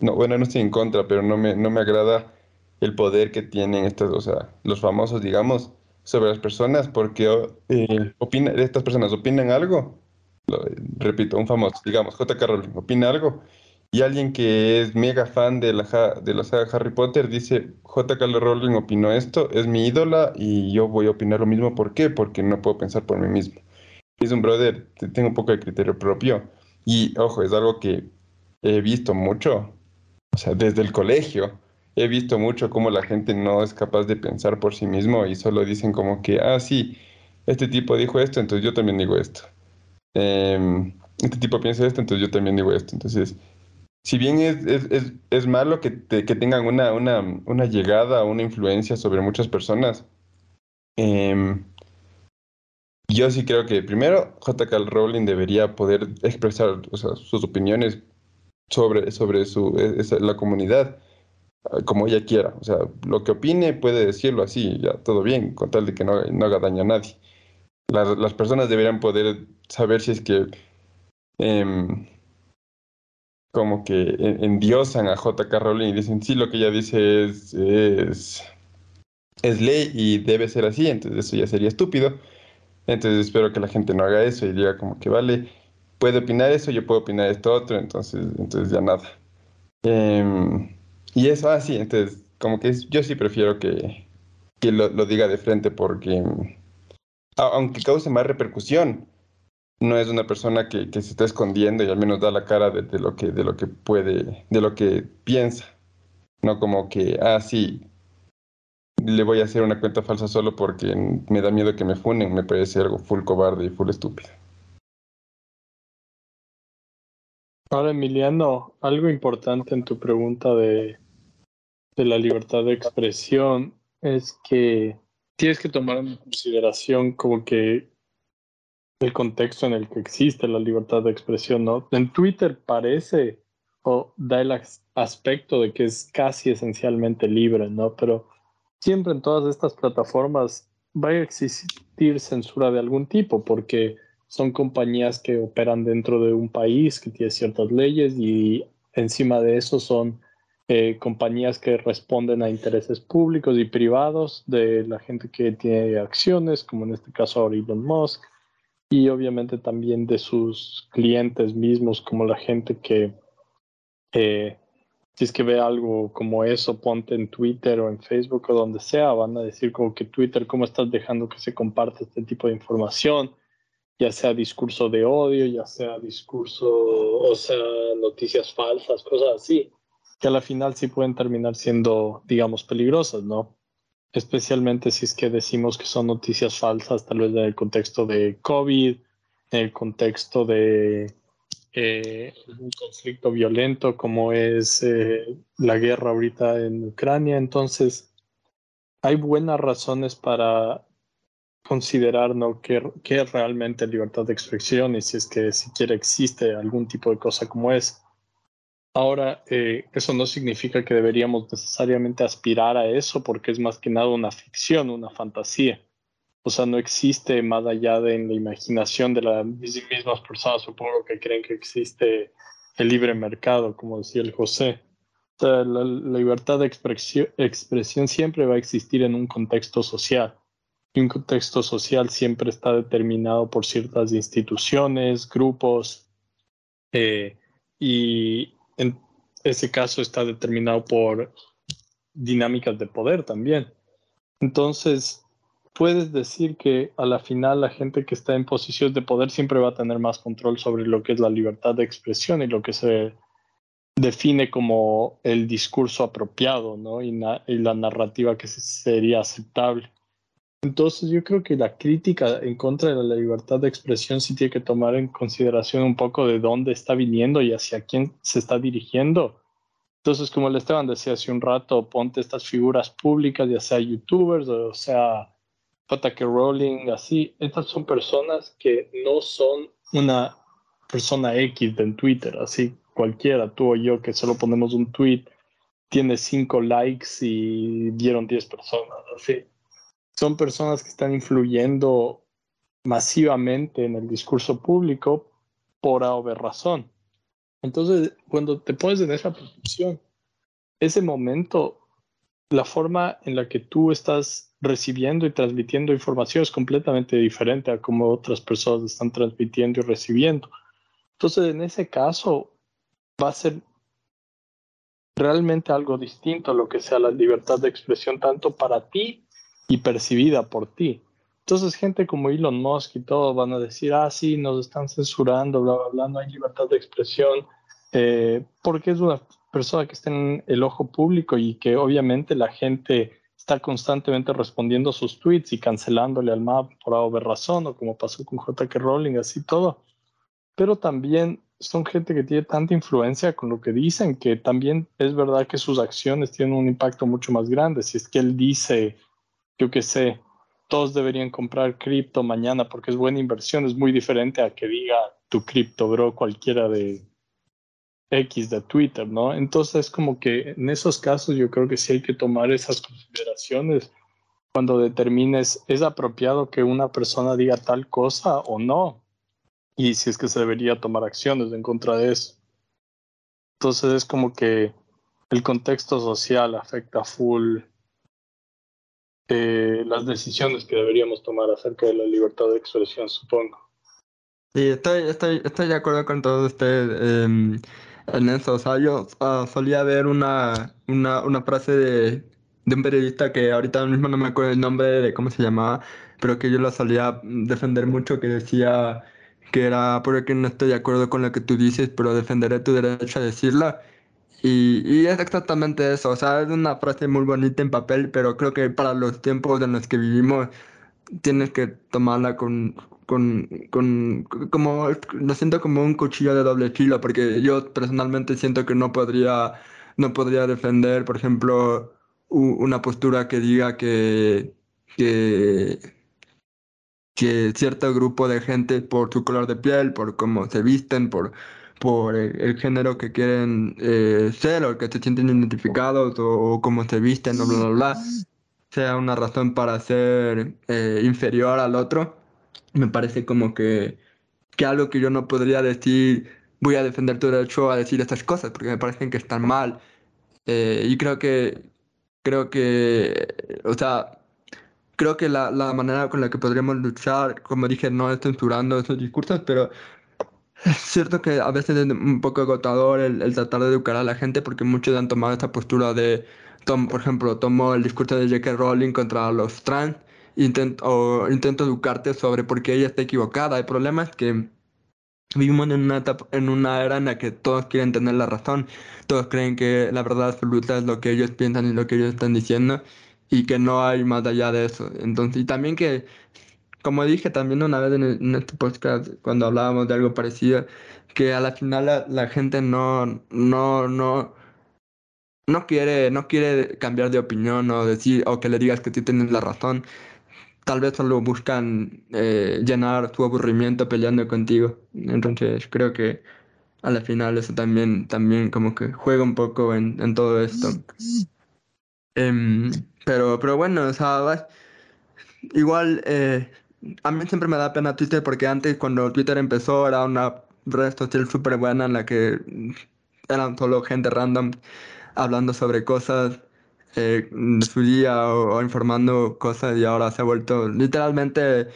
no, bueno, no estoy en contra, pero no me, no me agrada el poder que tienen estos, o sea, los famosos, digamos, sobre las personas, porque eh, opina, estas personas opinan algo, lo- repito, un famoso, digamos, J.K. Rowling, opina algo, y alguien que es mega fan de la, de la saga Harry Potter dice, J.K. Rowling opinó esto, es mi ídola, y yo voy a opinar lo mismo, ¿por qué? Porque no puedo pensar por mí mismo. Es un brother, te- tengo un poco de criterio propio, y ojo, es algo que he visto mucho, o sea, desde el colegio he visto mucho cómo la gente no es capaz de pensar por sí mismo y solo dicen como que, ah, sí, este tipo dijo esto, entonces yo también digo esto. Em, este tipo piensa esto, entonces yo también digo esto. Entonces, si bien es, es, es, es malo que, te- que tengan una, una, una llegada, una influencia sobre muchas personas, em, yo sí creo que primero J.K. Rowling debería poder expresar o sea, sus opiniones sobre, sobre su, e- esa- la comunidad ah, como ella quiera. O sea, lo que opine puede decirlo así, ya todo bien, con tal de que no, no haga daño a nadie. Las, las personas deberían poder saber si es que em, como que en- endiosan a J.K. Rowling y dicen, sí, lo que ella dice es, es ley y debe ser así, entonces eso ya sería estúpido. Entonces espero que la gente no haga eso y diga como que vale, puede opinar eso, yo puedo opinar esto otro, entonces, entonces ya nada. Em, y eso, ah, sí, entonces, como que es- yo sí prefiero que, que lo, lo diga de frente porque, a- aunque cause más repercusión, no es una persona que, que se está escondiendo y al menos da la cara de, de lo que, de lo que puede, de lo que piensa. No como que, ah, sí, le voy a hacer una cuenta falsa solo porque me da miedo que me funen, me parece algo full cobarde y full estúpido. Ahora, Emiliano, algo importante en tu pregunta de, de la libertad de expresión es que tienes que tomar en consideración como que el contexto en el que existe la libertad de expresión, ¿no? En Twitter parece o da el as- aspecto de que es casi esencialmente libre, ¿no? Pero siempre en todas estas plataformas va a existir censura de algún tipo porque son compañías que operan dentro de un país que tiene ciertas leyes y encima de eso son eh, compañías que responden a intereses públicos y privados de la gente que tiene acciones, como en este caso ahora Elon Musk, y obviamente también de sus clientes mismos, como la gente que, eh, si es que ve algo como eso, ponte en Twitter o en Facebook o donde sea, van a decir como que Twitter, ¿cómo estás dejando que se comparte este tipo de información? Ya sea discurso de odio, ya sea discurso, o sea, noticias falsas, cosas así, que a la final sí pueden terminar siendo, digamos, peligrosas, ¿no? especialmente si es que decimos que son noticias falsas, tal vez en el contexto de COVID, en el contexto de eh, un conflicto violento como es eh, la guerra ahorita en Ucrania. Entonces, hay buenas razones para considerar ¿no? qué, qué es realmente libertad de expresión y si es que siquiera existe algún tipo de cosa como es. Ahora, eh, eso no significa que deberíamos necesariamente aspirar a eso porque es más que nada una ficción, una fantasía. O sea, no existe más allá de en la imaginación de las mismas personas, supongo que creen que existe el libre mercado, como decía el José. O sea, la, libertad de expresión, expresión siempre va a existir en un contexto social. Y un contexto social siempre está determinado por ciertas instituciones, grupos, eh, y en ese caso está determinado por dinámicas de poder también. Entonces, puedes decir que a la final la gente que está en posiciones de poder siempre va a tener más control sobre lo que es la libertad de expresión y lo que se define como el discurso apropiado, ¿no? Y, y la narrativa que sería aceptable. Entonces yo creo que la crítica en contra de la libertad de expresión sí tiene que tomar en consideración un poco de dónde está viniendo y hacia quién se está dirigiendo Entonces, como el Esteban decía hace un rato, ponte estas figuras públicas, ya sea youtubers o sea J.K. Rowling, así. Estas son personas que no son una persona X en Twitter, así cualquiera, tú o yo, que solo ponemos un tweet, tiene cinco likes y dieron 10 personas, así. Son personas que están influyendo masivamente en el discurso público por haber razón. Entonces, cuando te pones en esa posición, ese momento, la forma en la que tú estás recibiendo y transmitiendo información es completamente diferente a como otras personas están transmitiendo y recibiendo. Entonces, en ese caso, va a ser realmente algo distinto a lo que sea la libertad de expresión, tanto para ti y percibida por ti. Entonces, gente como Elon Musk y todo van a decir, ah, sí, nos están censurando, bla, bla, bla, hay libertad de expresión, eh, porque es una persona que está en el ojo público y que obviamente la gente está constantemente respondiendo sus tweets y cancelándole al MAP por haber razón, o como pasó con J.K. Rowling, así todo. Pero también son gente que tiene tanta influencia con lo que dicen que también es verdad que sus acciones tienen un impacto mucho más grande. Si es que él dice, yo qué sé, todos deberían comprar cripto mañana porque es buena inversión, es muy diferente a que diga tu cripto, bro, cualquiera de X de Twitter, ¿no? Entonces, como que en esos casos yo creo que sí hay que tomar esas consideraciones cuando determines es apropiado que una persona diga tal cosa o no, y si es que se debería tomar acciones en contra de eso. Entonces es como que el contexto social afecta full eh, las decisiones que deberíamos tomar acerca de la libertad de expresión, supongo. Sí, estoy, estoy, estoy de acuerdo con todo usted. Em, en eso. O sea, yo ah, solía ver una, una, una frase de, de, un periodista que ahorita mismo no me acuerdo el nombre de cómo se llamaba, pero que yo lo solía defender mucho, que decía que era porque no estoy de acuerdo con lo que tú dices, pero defenderé tu derecho a decirla. Y, y, es exactamente eso, o sea, es una frase muy bonita en papel, pero creo que para los tiempos en los que vivimos tienes que tomarla con, con, con, como, lo siento como un cuchillo de doble filo, porque yo personalmente siento que no podría, no podría defender, por ejemplo, una postura que diga que, que, que cierto grupo de gente por su color de piel, por cómo se visten, por, por el, género que quieren eh, ser o que se sienten identificados o, cómo se visten o bla, bla, bla, sea una razón para ser eh, inferior al otro me parece como que, que algo que yo no podría decir, voy a defender tu derecho a decir estas cosas, porque me parecen que están mal. Eh, y creo que, creo que, o sea, creo que la, la, manera con la que podríamos luchar, como dije, no es censurando esos discursos, pero es cierto que a veces es un poco agotador el, tratar de educar a la gente, porque muchos han tomado esta postura de, tom, por ejemplo, tomo el discurso de J.K. Rowling contra los trans, intento, o intento educarte sobre por qué ella está equivocada. El problema es que vivimos en una, en una era en la que todos quieren tener la razón, todos creen que la verdad absoluta es lo que ellos piensan y lo que ellos están diciendo y que no hay más allá de eso. Entonces, y también que, como dije también una vez en, este podcast, cuando hablábamos de algo parecido, que a la final la, la gente no, no, no, no quiere, no quiere cambiar de opinión o decir, o que le digas que tú tienes la razón, tal vez solo buscan eh, llenar tu aburrimiento peleando contigo. Entonces creo que a la final eso también, también como que juega un poco en, todo esto. Em, pero, pero bueno, o sea, igual eh, a mí siempre me da pena Twitter porque antes cuando Twitter empezó era una red social súper buena en la que eran solo gente random hablando sobre cosas eh, su día o, informando cosas y ahora se ha vuelto literalmente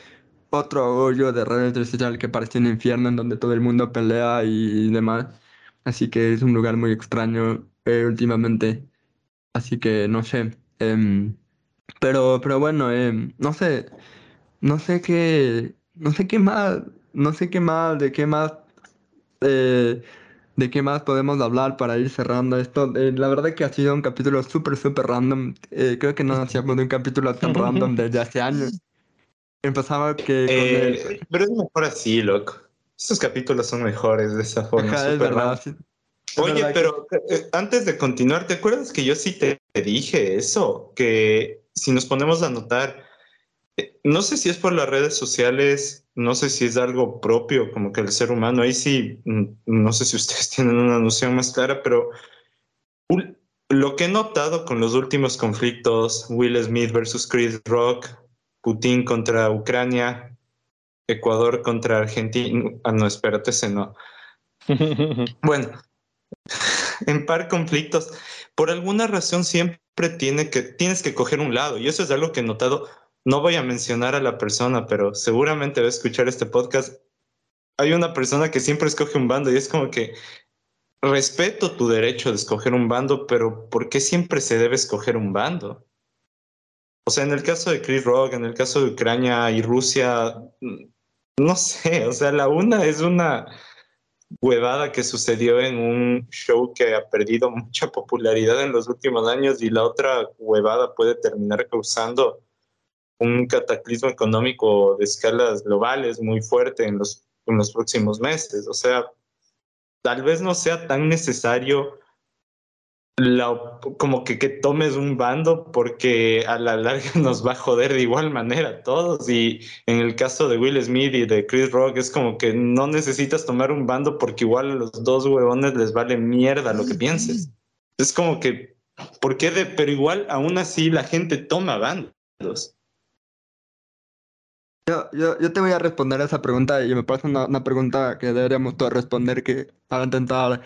otro hoyo de redes sociales que parece un infierno en donde todo el mundo pelea y, demás. Así que es un lugar muy extraño eh, últimamente. Así que no sé. Em, pero, pero bueno, em, no sé. No sé qué. No sé qué más. No sé qué más. De qué más. Eh, de qué más podemos hablar para ir cerrando esto. Eh, la verdad que ha sido un capítulo súper, súper random. Eh, creo que no hacíamos un capítulo tan random desde hace años. Empezaba que... Eh, pero es mejor así, loco. Estos capítulos son mejores de esa forma. es verdad. Oye, pero eh, antes de continuar, ¿te acuerdas que yo sí te dije eso? Que si nos ponemos a notar, eh, no sé si es por las redes sociales, no sé si es algo propio como que el ser humano, ahí sí, mm, no sé si ustedes tienen una noción más clara, pero lo que he notado con los últimos conflictos, Will Smith versus Chris Rock, Putin contra Ucrania, Ecuador contra Argentina, ah, no, espérate, ese no. bueno, en par conflictos, por alguna razón siempre tiene que, tienes que coger un lado, y eso es algo que he notado. No voy a mencionar a la persona, pero seguramente va a escuchar este podcast. Hay una persona que siempre escoge un bando y es como que respeto tu derecho de escoger un bando, pero ¿por qué siempre se debe escoger un bando? O sea, en el caso de Chris Rock, en el caso de Ucrania y Rusia, mm, no sé, o sea, la una es una huevada que sucedió en un show que ha perdido mucha popularidad en los últimos años y la otra huevada puede terminar causando un cataclismo económico de escalas globales muy fuerte en los, en los próximos meses. O sea, tal vez no sea tan necesario como que, que, tomes un bando porque a la larga nos va a joder de igual manera a todos. Y en el caso de Will Smith y de Chris Rock es como que no necesitas tomar un bando porque igual a los dos huevones les vale mierda lo que pienses. Es como que, ¿por qué? De, pero igual aún así la gente toma bandos. Yo, yo, yo, te voy a responder a esa pregunta y me parece una, pregunta que deberíamos todos responder que para intentar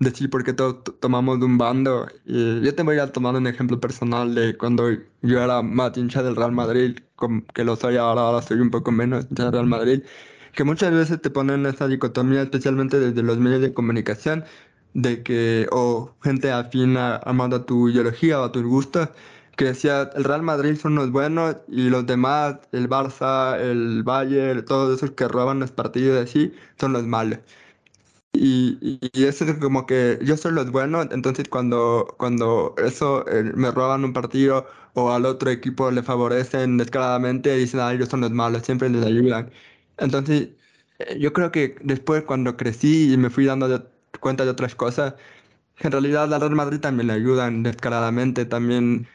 decir por qué todos tomamos de un bando. Y yo te voy a tomar un ejemplo personal de cuando yo era más hincha del Real Madrid, que lo soy ahora, ahora soy un poco menos hincha del Real Madrid, que muchas veces te ponen esa dicotomía, especialmente desde los medios de comunicación, de que, o gente afín a, a tu ideología o a tus gustos, que decía el Real Madrid son los buenos y los demás, el Barça, el Bayern, todos esos que roban los partidos así, son los malos. Y, y, eso es como que yo soy los buenos, entonces cuando, cuando eso eh, me roban un partido o al otro equipo le favorecen descaradamente, dicen, ah, ellos son los malos, siempre les ayudan. Entonces, eh, yo creo que después cuando crecí y me fui dando cuenta de otras cosas, en realidad al Real Madrid también le ayudan descaradamente, también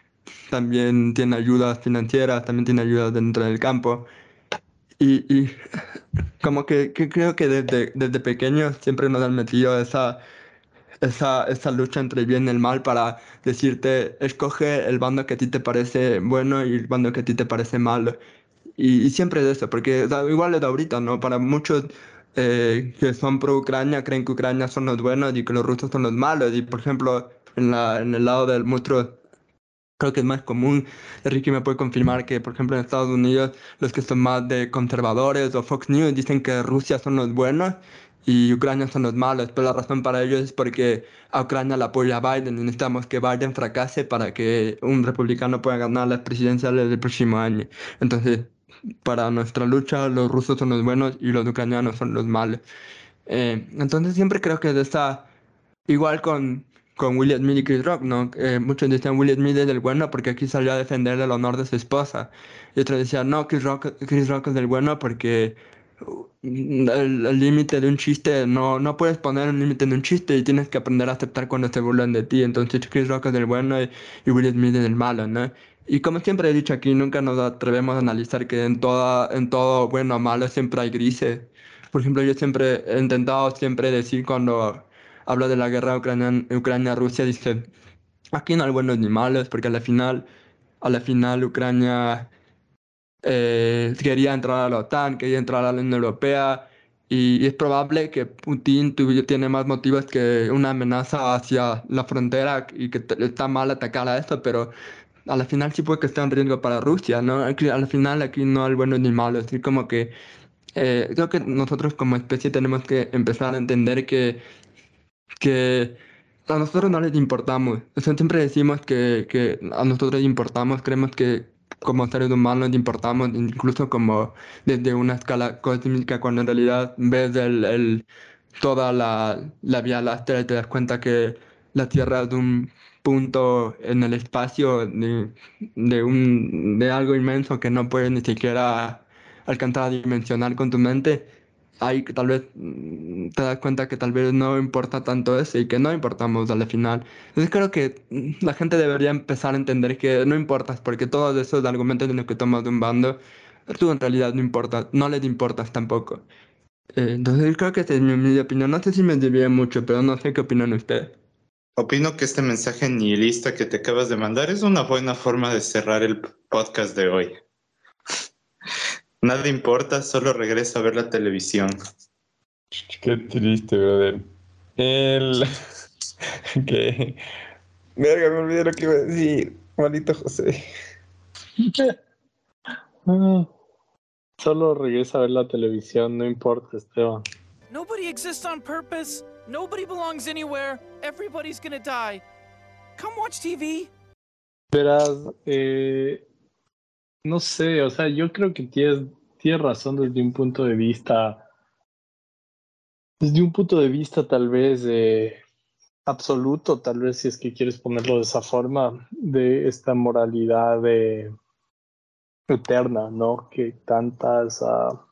también tiene ayudas financieras, también tiene ayudas dentro del campo. Y, y como que, que, creo que desde, desde pequeños siempre nos han metido esa, esa, esa lucha entre el bien y el mal para decirte, escoge el bando que a ti te parece bueno y el bando que a ti te parece malo. Y, siempre es eso, porque igual es de ahorita, ¿no? Para muchos eh, que son pro Ucrania creen que Ucrania son los buenos y que los rusos son los malos. Y por ejemplo, en, la, en el lado del monstruo creo que es más común. Ricky me puede confirmar que, por ejemplo, en Estados Unidos, los que son más de conservadores o Fox News dicen que Rusia son los buenos y Ucrania son los malos, pero la razón para ello es porque a Ucrania la apoya Biden y necesitamos que Biden fracase para que un republicano pueda ganar las presidenciales del próximo año. Entonces, para nuestra lucha, los rusos son los buenos y los ucranianos son los malos. Eh, entonces, siempre creo que de esta, igual con con William Smith y Chris Rock, ¿no? Eh, muchos decían William Smith es del bueno porque aquí salió a defender el honor de su esposa. Y otros decían, no, Chris Rock, es del bueno porque mm, el límite de un chiste, no, no puedes poner un límite de un chiste y tienes que aprender a aceptar cuando se burlan de ti. Entonces Chris Rock es del bueno y, y Will Smith es del malo, ¿no? Y como siempre he dicho aquí, nunca nos atrevemos a analizar que en, toda, en todo bueno o malo siempre hay grises. Por ejemplo, yo siempre he intentado siempre decir cuando habla de la guerra Ucrania-Rusia, dice, aquí no hay buenos ni malos, porque a la final, a la final Ucrania eh, quería entrar a la OTAN, quería entrar a la Unión Europea, y, es probable que Putin tiene más motivos que una amenaza hacia la frontera y que está mal atacar a esto, pero a la final sí puede que esté en riesgo para Rusia, ¿no? A la final aquí no hay buenos ni malos, así como que eh, creo que nosotros como especie tenemos que empezar a entender que que a nosotros no les importamos. siempre decimos que, que a nosotros importamos, creemos que como seres humanos importamos, incluso como desde una escala cósmica, cuando en realidad ves el, el, toda la, la Vía Láctea y te das cuenta que la Tierra es un punto en el espacio de, de, un, de algo inmenso que no puedes ni siquiera alcanzar a dimensionar con tu mente. Ahí tal vez mm, te das cuenta que tal vez no importa tanto eso y que no importamos al final. Entonces creo que mm, la gente debería empezar a entender que no importas porque todos esos argumentos en los que tomas de un bando, tú en realidad no importas, no les importas tampoco. Eh, entonces creo que esa es mi, mi opinión. No sé si me desvié mucho, pero no sé qué opinan ustedes. Opino que este mensaje nihilista que te acabas de mandar es una buena forma de cerrar el podcast de hoy. Nada importa, solo regresa a ver la televisión. Qué triste, brother. El. que. Verga, me olvidé lo que iba a decir. Maldito José. Ah, Solo regresa a ver la televisión, no importa, Esteban. Nobody exists on purpose. Nobody belongs anywhere. Everybody's gonna die. Come watch TV. Verás, eh, no sé, o sea, yo creo que tienes, tienes razón desde un punto de vista, desde un punto de vista tal vez eh, absoluto, tal vez si es que quieres ponerlo de esa forma, de esta moralidad de, eterna, ¿no? Que tantas, ah,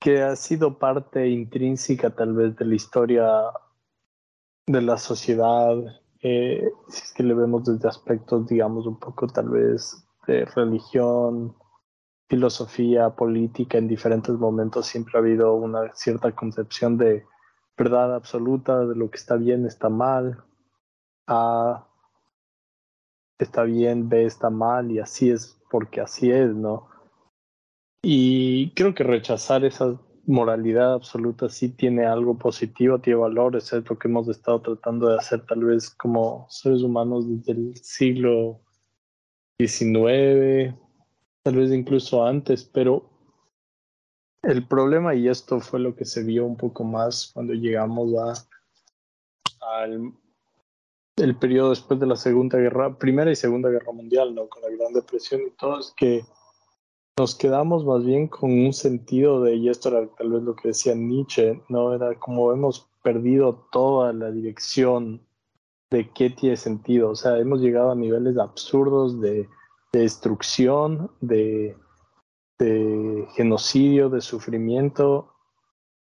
que ha sido parte intrínseca tal vez de la historia de la sociedad, eh, si es que le vemos desde aspectos, digamos, un poco tal vez de religión, filosofía, política, en diferentes momentos siempre ha habido una cierta concepción de verdad absoluta, de lo que está bien, está mal, A está bien, B está mal, y así es porque así es, ¿no? Y creo que rechazar esa moralidad absoluta sí tiene algo positivo, tiene valores, es lo que hemos estado tratando de hacer tal vez como seres humanos desde el siglo XIX, tal vez incluso antes, pero el problema, y esto fue lo que se vio un poco más cuando llegamos al el periodo después de la Segunda Guerra, Primera y Segunda Guerra Mundial, ¿no? Con la Gran Depresión y todo, es que nos quedamos más bien con un sentido de, y esto era tal vez lo que decía Nietzsche, ¿no? Era como hemos perdido toda la dirección de qué tiene sentido, o sea, hemos llegado a niveles absurdos de, de destrucción, de, de genocidio, de sufrimiento,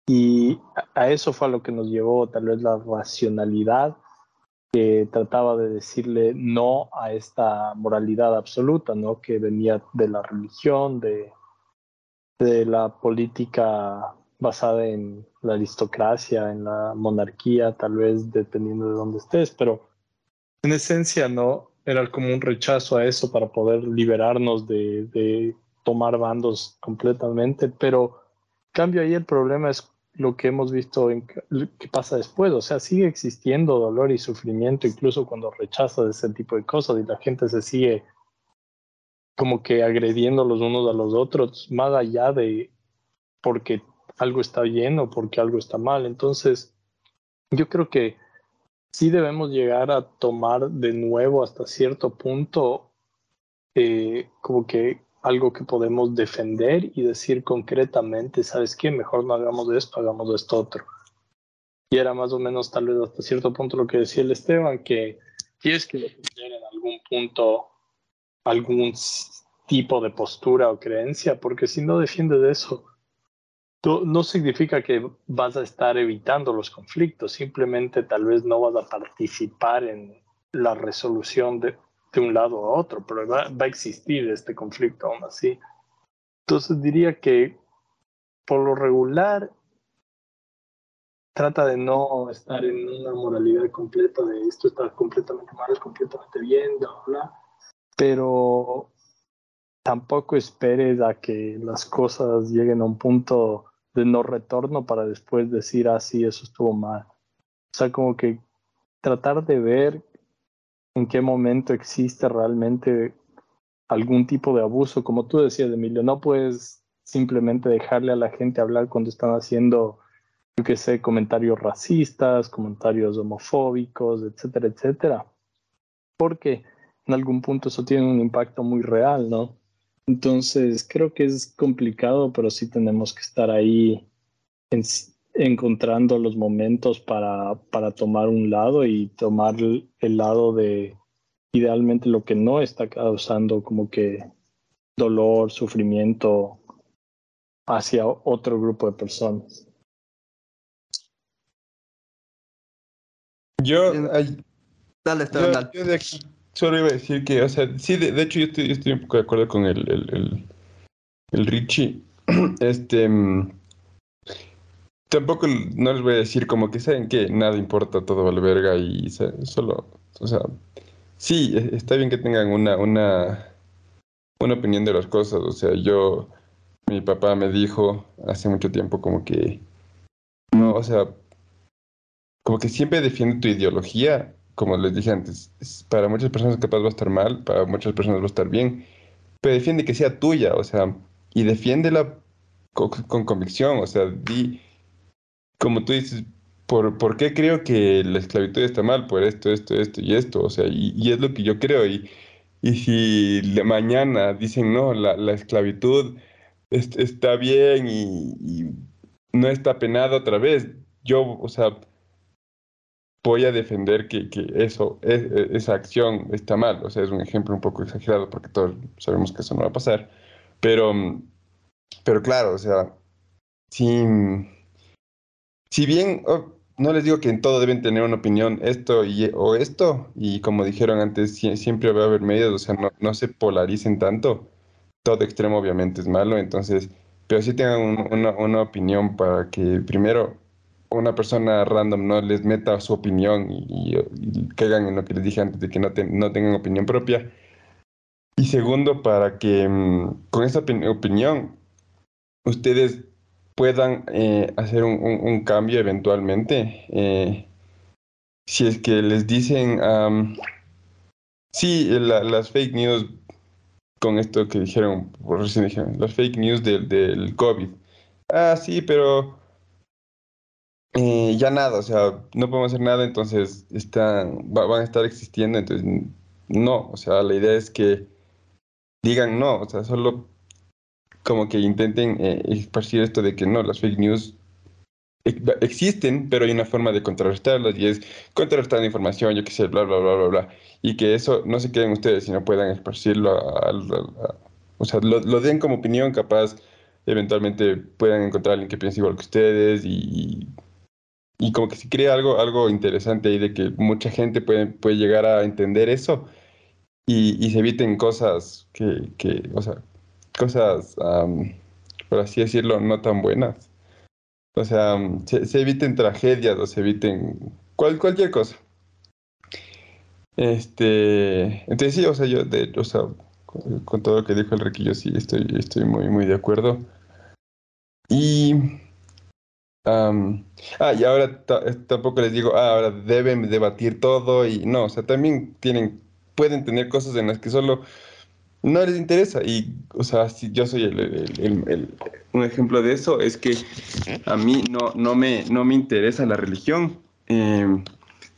y a eso fue a lo que nos llevó tal vez la racionalidad que trataba de decirle no a esta moralidad absoluta, ¿no? Que venía de la religión, de, de la política basada en la aristocracia, en la monarquía, tal vez dependiendo de dónde estés, pero en esencia no era como un rechazo a eso para poder liberarnos de, tomar bandos completamente, pero cambio ahí el problema es lo que hemos visto en, que pasa después. O sea, sigue existiendo dolor y sufrimiento incluso cuando rechazas ese tipo de cosas y la gente se sigue como que agrediendo los unos a los otros, más allá de porque algo está bien o porque algo está mal. Entonces, yo creo que sí debemos llegar a tomar de nuevo hasta cierto punto eh, como que algo que podemos defender y decir concretamente, ¿sabes qué? Mejor no hagamos esto, hagamos esto otro. Y era más o menos tal vez hasta cierto punto lo que decía el Esteban, que tienes que defender en algún punto algún tipo de postura o creencia, porque si no defiendes eso, no significa que vas a estar evitando los conflictos, simplemente tal vez no vas a participar en la resolución de, de un lado a otro, pero va, va, a existir este conflicto aún así. Entonces diría que por lo regular trata de no estar en una moralidad completa de esto está completamente mal, completamente bien, bla, bla, pero tampoco esperes a que las cosas lleguen a un punto de no retorno para después decir, ah, sí, eso estuvo mal. O sea, como que tratar de ver en qué momento existe realmente algún tipo de abuso. Como tú decías, Emilio, no puedes simplemente dejarle a la gente hablar cuando están haciendo, yo qué sé, comentarios racistas, comentarios homofóbicos, etcétera, etcétera. Porque en algún punto eso tiene un impacto muy real, ¿no? Entonces, creo que es complicado, pero sí tenemos que estar ahí en, encontrando los momentos para, para tomar un lado y tomar el lado de idealmente lo que no está causando como que dolor, sufrimiento hacia otro grupo de personas. Yo, ay, Dale, yo, dale. yo de aquí solo iba a decir que, o sea, sí, de, de hecho yo estoy, estoy un poco de acuerdo con el, el, el, Richie. Este, mm, tampoco no les voy a decir como que saben que nada importa, todo vale verga y solo, o sea, sí, e- está bien que tengan una, una, una opinión de las cosas, o sea, yo, mi papá me dijo hace mucho tiempo como que, no, o sea, como que siempre defiende tu ideología, como les dije antes, es- para muchas personas capaz va a estar mal, para muchas personas va a estar bien, pero defiende que sea tuya, o sea, y defiéndela con, con convicción, o sea, di, como tú dices, ¿por, por qué creo que la esclavitud está mal? Por esto, esto, esto y esto, o sea, y, y es lo que yo creo, y, y si mañana dicen, no, la, la esclavitud es- está bien y, y no está penada otra vez, yo, o sea, voy a defender que, que eso, es- e- esa acción está mal. O sea, es un ejemplo un poco exagerado porque todos sabemos que eso no va a pasar. Pero, mm, pero claro, o sea, si, si bien oh, no les digo que en todo deben tener una opinión, esto y, o esto, y como dijeron antes, sie- siempre va a haber medios, o sea, no, no se polaricen tanto. Todo extremo obviamente es malo, entonces, pero sí tengan un- una, una opinión para que primero una persona random no les meta su opinión y, y- y caigan en lo que les dije antes de que no, ten- no tengan opinión propia. Y segundo, para que mm, con esa opin- opinión ustedes puedan eh, hacer un, cambio eventualmente. eh, si es que les dicen, am, sí, la- las fake news con esto que dijeron, por recién dijeron, las fake news del, del COVID. Ah, sí, pero eh, ya nada, o sea, no podemos hacer nada, entonces están, va- van a estar existiendo, entonces no, o sea, la idea es que digan no, o sea, solo como que intenten eh, esparcir esto de que no, las fake news ex- existen, pero hay una forma de contrarrestarlas y es contrarrestar información, yo qué sé, bla, bla, bla, bla, bla, y que eso no se queden ustedes, sino puedan esparcirlo, a- o sea, lo, lo den como opinión, capaz eventualmente puedan encontrar a alguien que piense igual que ustedes y, y como que se crea algo, algo interesante ahí de que mucha gente puede, puede llegar a entender eso y, y se eviten cosas que, que o sea, cosas, am, por así decirlo, no tan buenas. O sea, se, se eviten tragedias o se eviten cual- cualquier cosa. Este, entonces sí, o sea, yo, de, o sea, con, con todo lo que dijo el Riquillo, sí, estoy, estoy muy, muy de acuerdo. Y, ah, y ahora ta- tampoco les digo, ah, ahora deben debatir todo y no, o sea, también tienen, pueden tener cosas en las que solo no les interesa. Y, o sea, si yo soy el, un ejemplo de eso, es que a mí no, no, me, no me interesa la religión. Eh,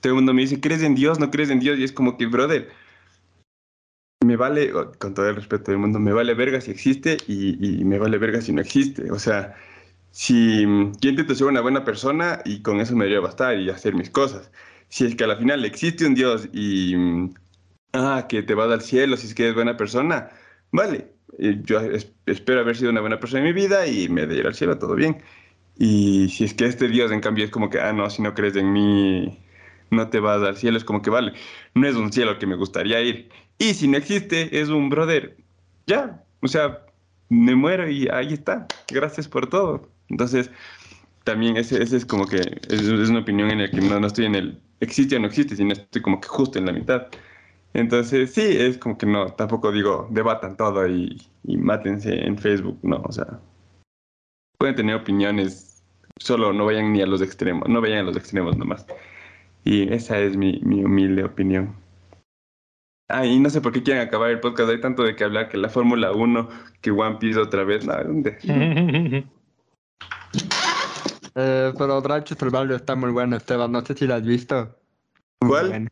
todo el mundo me dice, ¿crees en Dios? ¿No crees en Dios? Y es como que, brother, me vale, con todo el respeto del mundo, me vale verga si existe y, y me vale verga si no existe. O sea, si yo intento ser una buena persona y con eso me debería bastar y hacer mis cosas. Si es que a la final existe un Dios y ah, que te vas al cielo si es que eres buena persona, vale. eh, Yo es- espero haber sido una buena persona en mi vida y me de ir al cielo, todo bien. Y si es que este Dios, en cambio, es como que, ah, no, si no crees en mí, no te vas al cielo, es como que, vale, no es un cielo que me gustaría ir. Y si no existe, es un brother, ya, o sea, me muero y ahí está, gracias por todo. Entonces, también ese, ese es como que, es, una opinión en la que no, no estoy en el existe o no existe, sino estoy como que justo en la mitad. Entonces, sí, es como que no, tampoco digo, debatan todo y, y mátense en Facebook, no, o sea, pueden tener opiniones, solo no vayan ni a los extremos, no vayan a los extremos nomás. Y esa es mi, mi humilde opinión. Ah, y no sé por qué quieren acabar el podcast, hay tanto de que hablar que la Fórmula 1, que One Piece otra vez, no, ¿dónde? Eh, pero Drive to Survive está muy bueno, Esteban. No sé si lo has visto. ¿Cuál? bueno.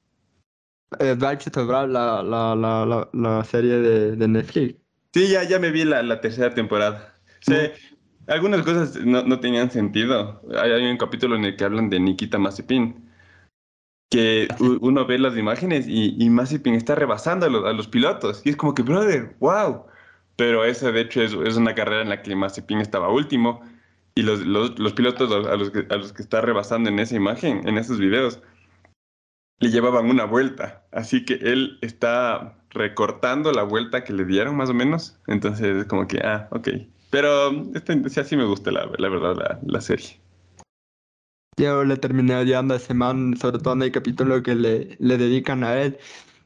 Eh, Drive to Survive, la, la, la, la, la serie de, de Netflix. Sí, ya, ya me vi la, la tercera temporada. Sí, algunas cosas no, no tenían sentido. Hay, hay un capítulo en el que hablan de Nikita Mazepin, que u- uno ve las imágenes y, y Mazepin está rebasando a los, a los pilotos. Y es como que, brother, wow, pero esa de hecho es, es una carrera en la que Mazepin estaba último y los, los, los pilotos a los, que, a los que está rebasando en esa imagen, en esos videos, le llevaban una vuelta, así que él está recortando la vuelta que le dieron más o menos, entonces es como que, ah, ok, pero este, sí, así me gusta la, la verdad la, la serie. Yo le terminé odiando a ese man, sobre todo en el capítulo que le, le dedican a él,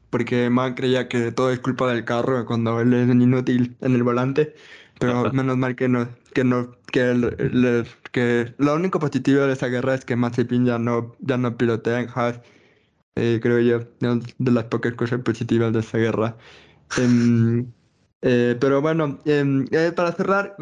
porque man creía que todo es culpa del carro cuando él es inútil en el volante, pero menos mal que no, que no, que, el- le- que lo único positivo de esa guerra es que Mazepin ya no, ya no pilotea en Haas, eh, creo yo, de las pocas cosas positivas de esa guerra. Em, eh, pero bueno, em, eh, para cerrar,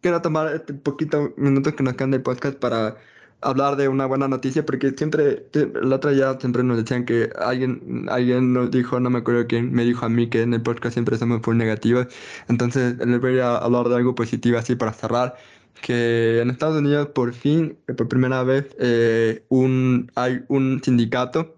quiero tomar este poquito minutos que nos quedan del podcast para hablar de una buena noticia, porque siempre, el otro día siempre nos decían que alguien, alguien nos dijo, no me acuerdo quién, me dijo a mí que en el podcast siempre somos full negativos, entonces les voy a hablar de algo positivo así para cerrar, que en Estados Unidos por fin, eh, por primera vez, eh, un, hay un sindicato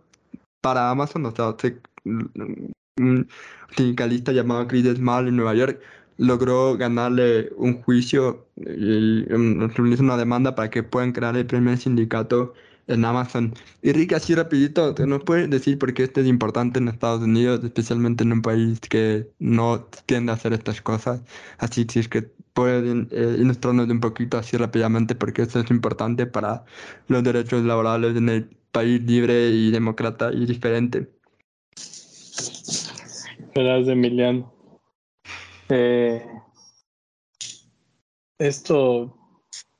para Amazon, o sea, se- un sindicalista llamado Chris Small en Nueva York logró ganarle un juicio y um, hizo una demanda para que puedan crear el primer sindicato en Amazon. Y Rick, así rapidito, ¿te ¿nos puedes decir por qué esto es importante en Estados Unidos, especialmente en un país que no tiende a hacer estas cosas? Así si es que pueden eh, ilustrarnos un poquito así rápidamente por qué esto es importante para los derechos laborales en el país libre y demócrata y diferente. Verás, Emiliano. Eh, esto,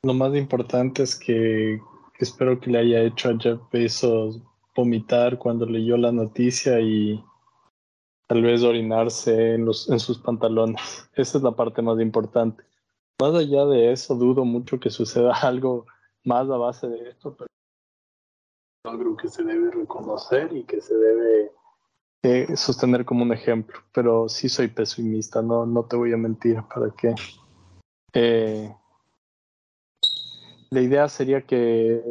lo más importante es que espero que le haya hecho a Jeff Bezos vomitar cuando leyó la noticia y tal vez orinarse en, los, en sus pantalones. Esa es la parte más importante. Más allá de eso, dudo mucho que suceda algo más a base de esto, pero algo que se debe reconocer y que se debe eh, sostener como un ejemplo, pero sí soy pesimista, no, no te voy a mentir, ¿para qué? Eh, la idea sería que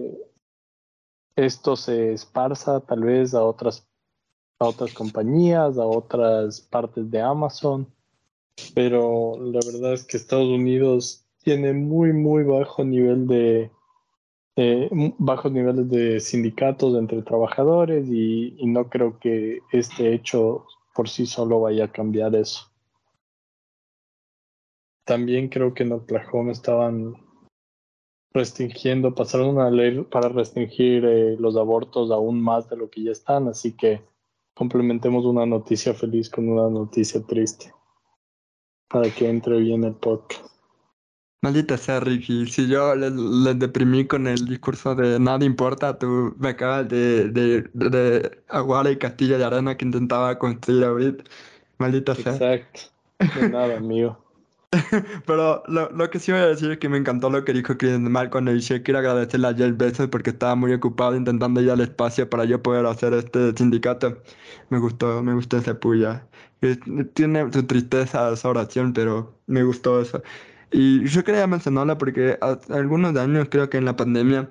esto se esparza tal vez a otras, a otras compañías, a otras partes de Amazon, pero la verdad es que Estados Unidos tiene muy, muy bajo nivel de, eh, bajos niveles de sindicatos entre trabajadores y, y no creo que este hecho por sí solo vaya a cambiar eso. También creo que en Oklahoma estaban restringiendo, pasaron una ley para restringir eh, los abortos aún más de lo que ya están, así que complementemos una noticia feliz con una noticia triste para que entre bien el podcast. Maldita sea, Ricky. Si yo les, les deprimí con el discurso de nada importa, tú me acabas de, de, de aguar el castillo de arena que intentaba construir ahorita. Maldita sea. Exacto. De nada, amigo. Pero lo, lo que sí voy a decir es que me encantó lo que dijo Chris Mal cuando dice quiero agradecerle a Jeff Bezos porque estaba muy ocupado intentando ir al espacio para yo poder hacer este sindicato. Me gustó, me gustó esa puya. Tiene su tristeza esa oración, pero me gustó eso. Y yo quería mencionarla porque hace algunos años, creo que en la pandemia,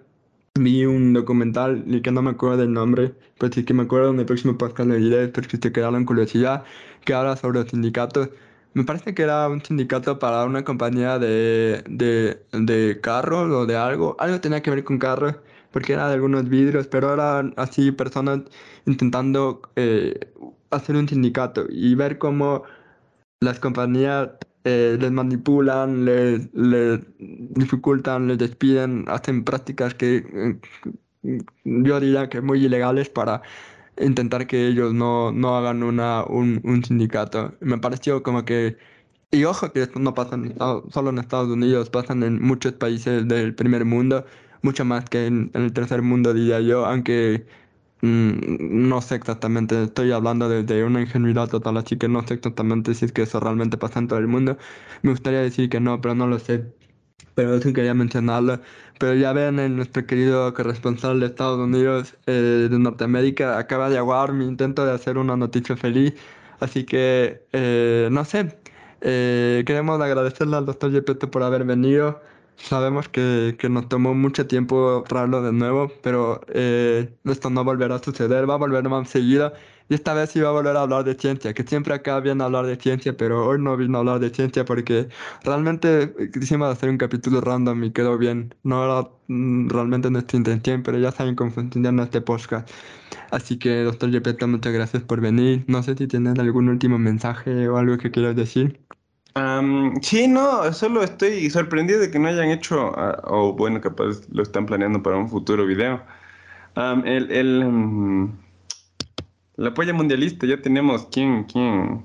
vi un documental y que no me acuerdo del nombre, pues sí que me acuerdo en el próximo podcast lo diré, porque se quedaron curiosidad, que habla sobre los sindicatos. Me parece que era un sindicato para una compañía de, de, de carros o de algo. Algo tenía que ver con carros, porque era de algunos vidrios, pero eran así personas intentando eh, hacer un sindicato y ver cómo las compañías eh, les manipulan, les, les dificultan, les despiden, hacen prácticas que eh, yo diría que muy ilegales para intentar que ellos no, no hagan una, un, un sindicato. Me pareció como que, y ojo que esto no pasa en solo en Estados Unidos, pasan en muchos países del primer mundo, mucho más que en, el tercer mundo, diría yo, aunque mm, no sé exactamente, estoy hablando desde una ingenuidad total, así que no sé exactamente si es que eso realmente pasa en todo el mundo. Me gustaría decir que no, pero no lo sé. Pero eso quería mencionarlo. Pero ya ven, nuestro querido corresponsal de Estados Unidos, eh, de Norteamérica, acaba de aguar mi intento de hacer una noticia feliz. Así que, eh, no sé, eh, queremos agradecerle al doctor Gepetto por haber venido. Sabemos que, que nos tomó mucho tiempo traerlo de nuevo, pero eh, esto no volverá a suceder, va a volver más seguido. Y esta vez iba a volver a hablar de ciencia, que siempre acá viene a hablar de ciencia, pero hoy no vino a hablar de ciencia porque realmente quisimos hacer un capítulo random y quedó bien. No era mm, realmente nuestra intención, pero ya saben cómo funciona este podcast. Así que, doctor Gepetto, muchas gracias por venir. No sé si tienes algún último mensaje o algo que quieras decir. Am, sí, no, solo estoy sorprendido de que no hayan hecho, ah, o bueno, capaz lo están planeando para un futuro video. Am, el, el, mm, la polla mundialista, ya tenemos quién, quién,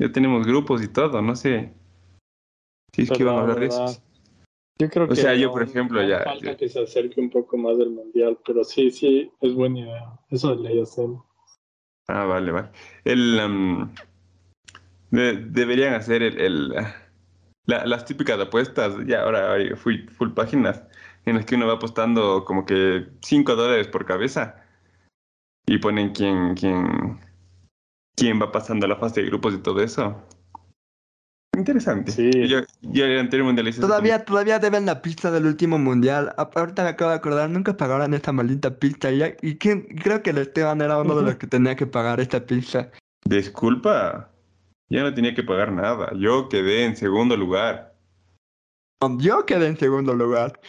ya tenemos grupos y todo, no sé. Si es que van a la hablar de eso. Yo creo O que sea, yo, aún- por ejemplo, aún ya- Falta que se acerque un poco más del mundial, pero sí, sí, es buena idea. Eso de ley hacemos. Ah, vale, vale. El, am, de- deberían hacer el, el, la- las típicas apuestas, ya ahora hay full, full páginas, en las que uno va apostando como que 5 dólares por cabeza y ponen quién, quién, quién va pasando la fase de grupos y todo eso. Interesante. Sí. Yo, yo el anterior mundial hice eso Todavía, todavía deben la pista del último mundial. Ahorita me acabo de acordar, nunca pagaron esta maldita pista. Y, ya- y quién- creo que el Esteban era uno de los que tenía que pagar esta pista. Disculpa, ya no tenía que pagar nada. Yo quedé en segundo lugar. Yo quedé en segundo lugar.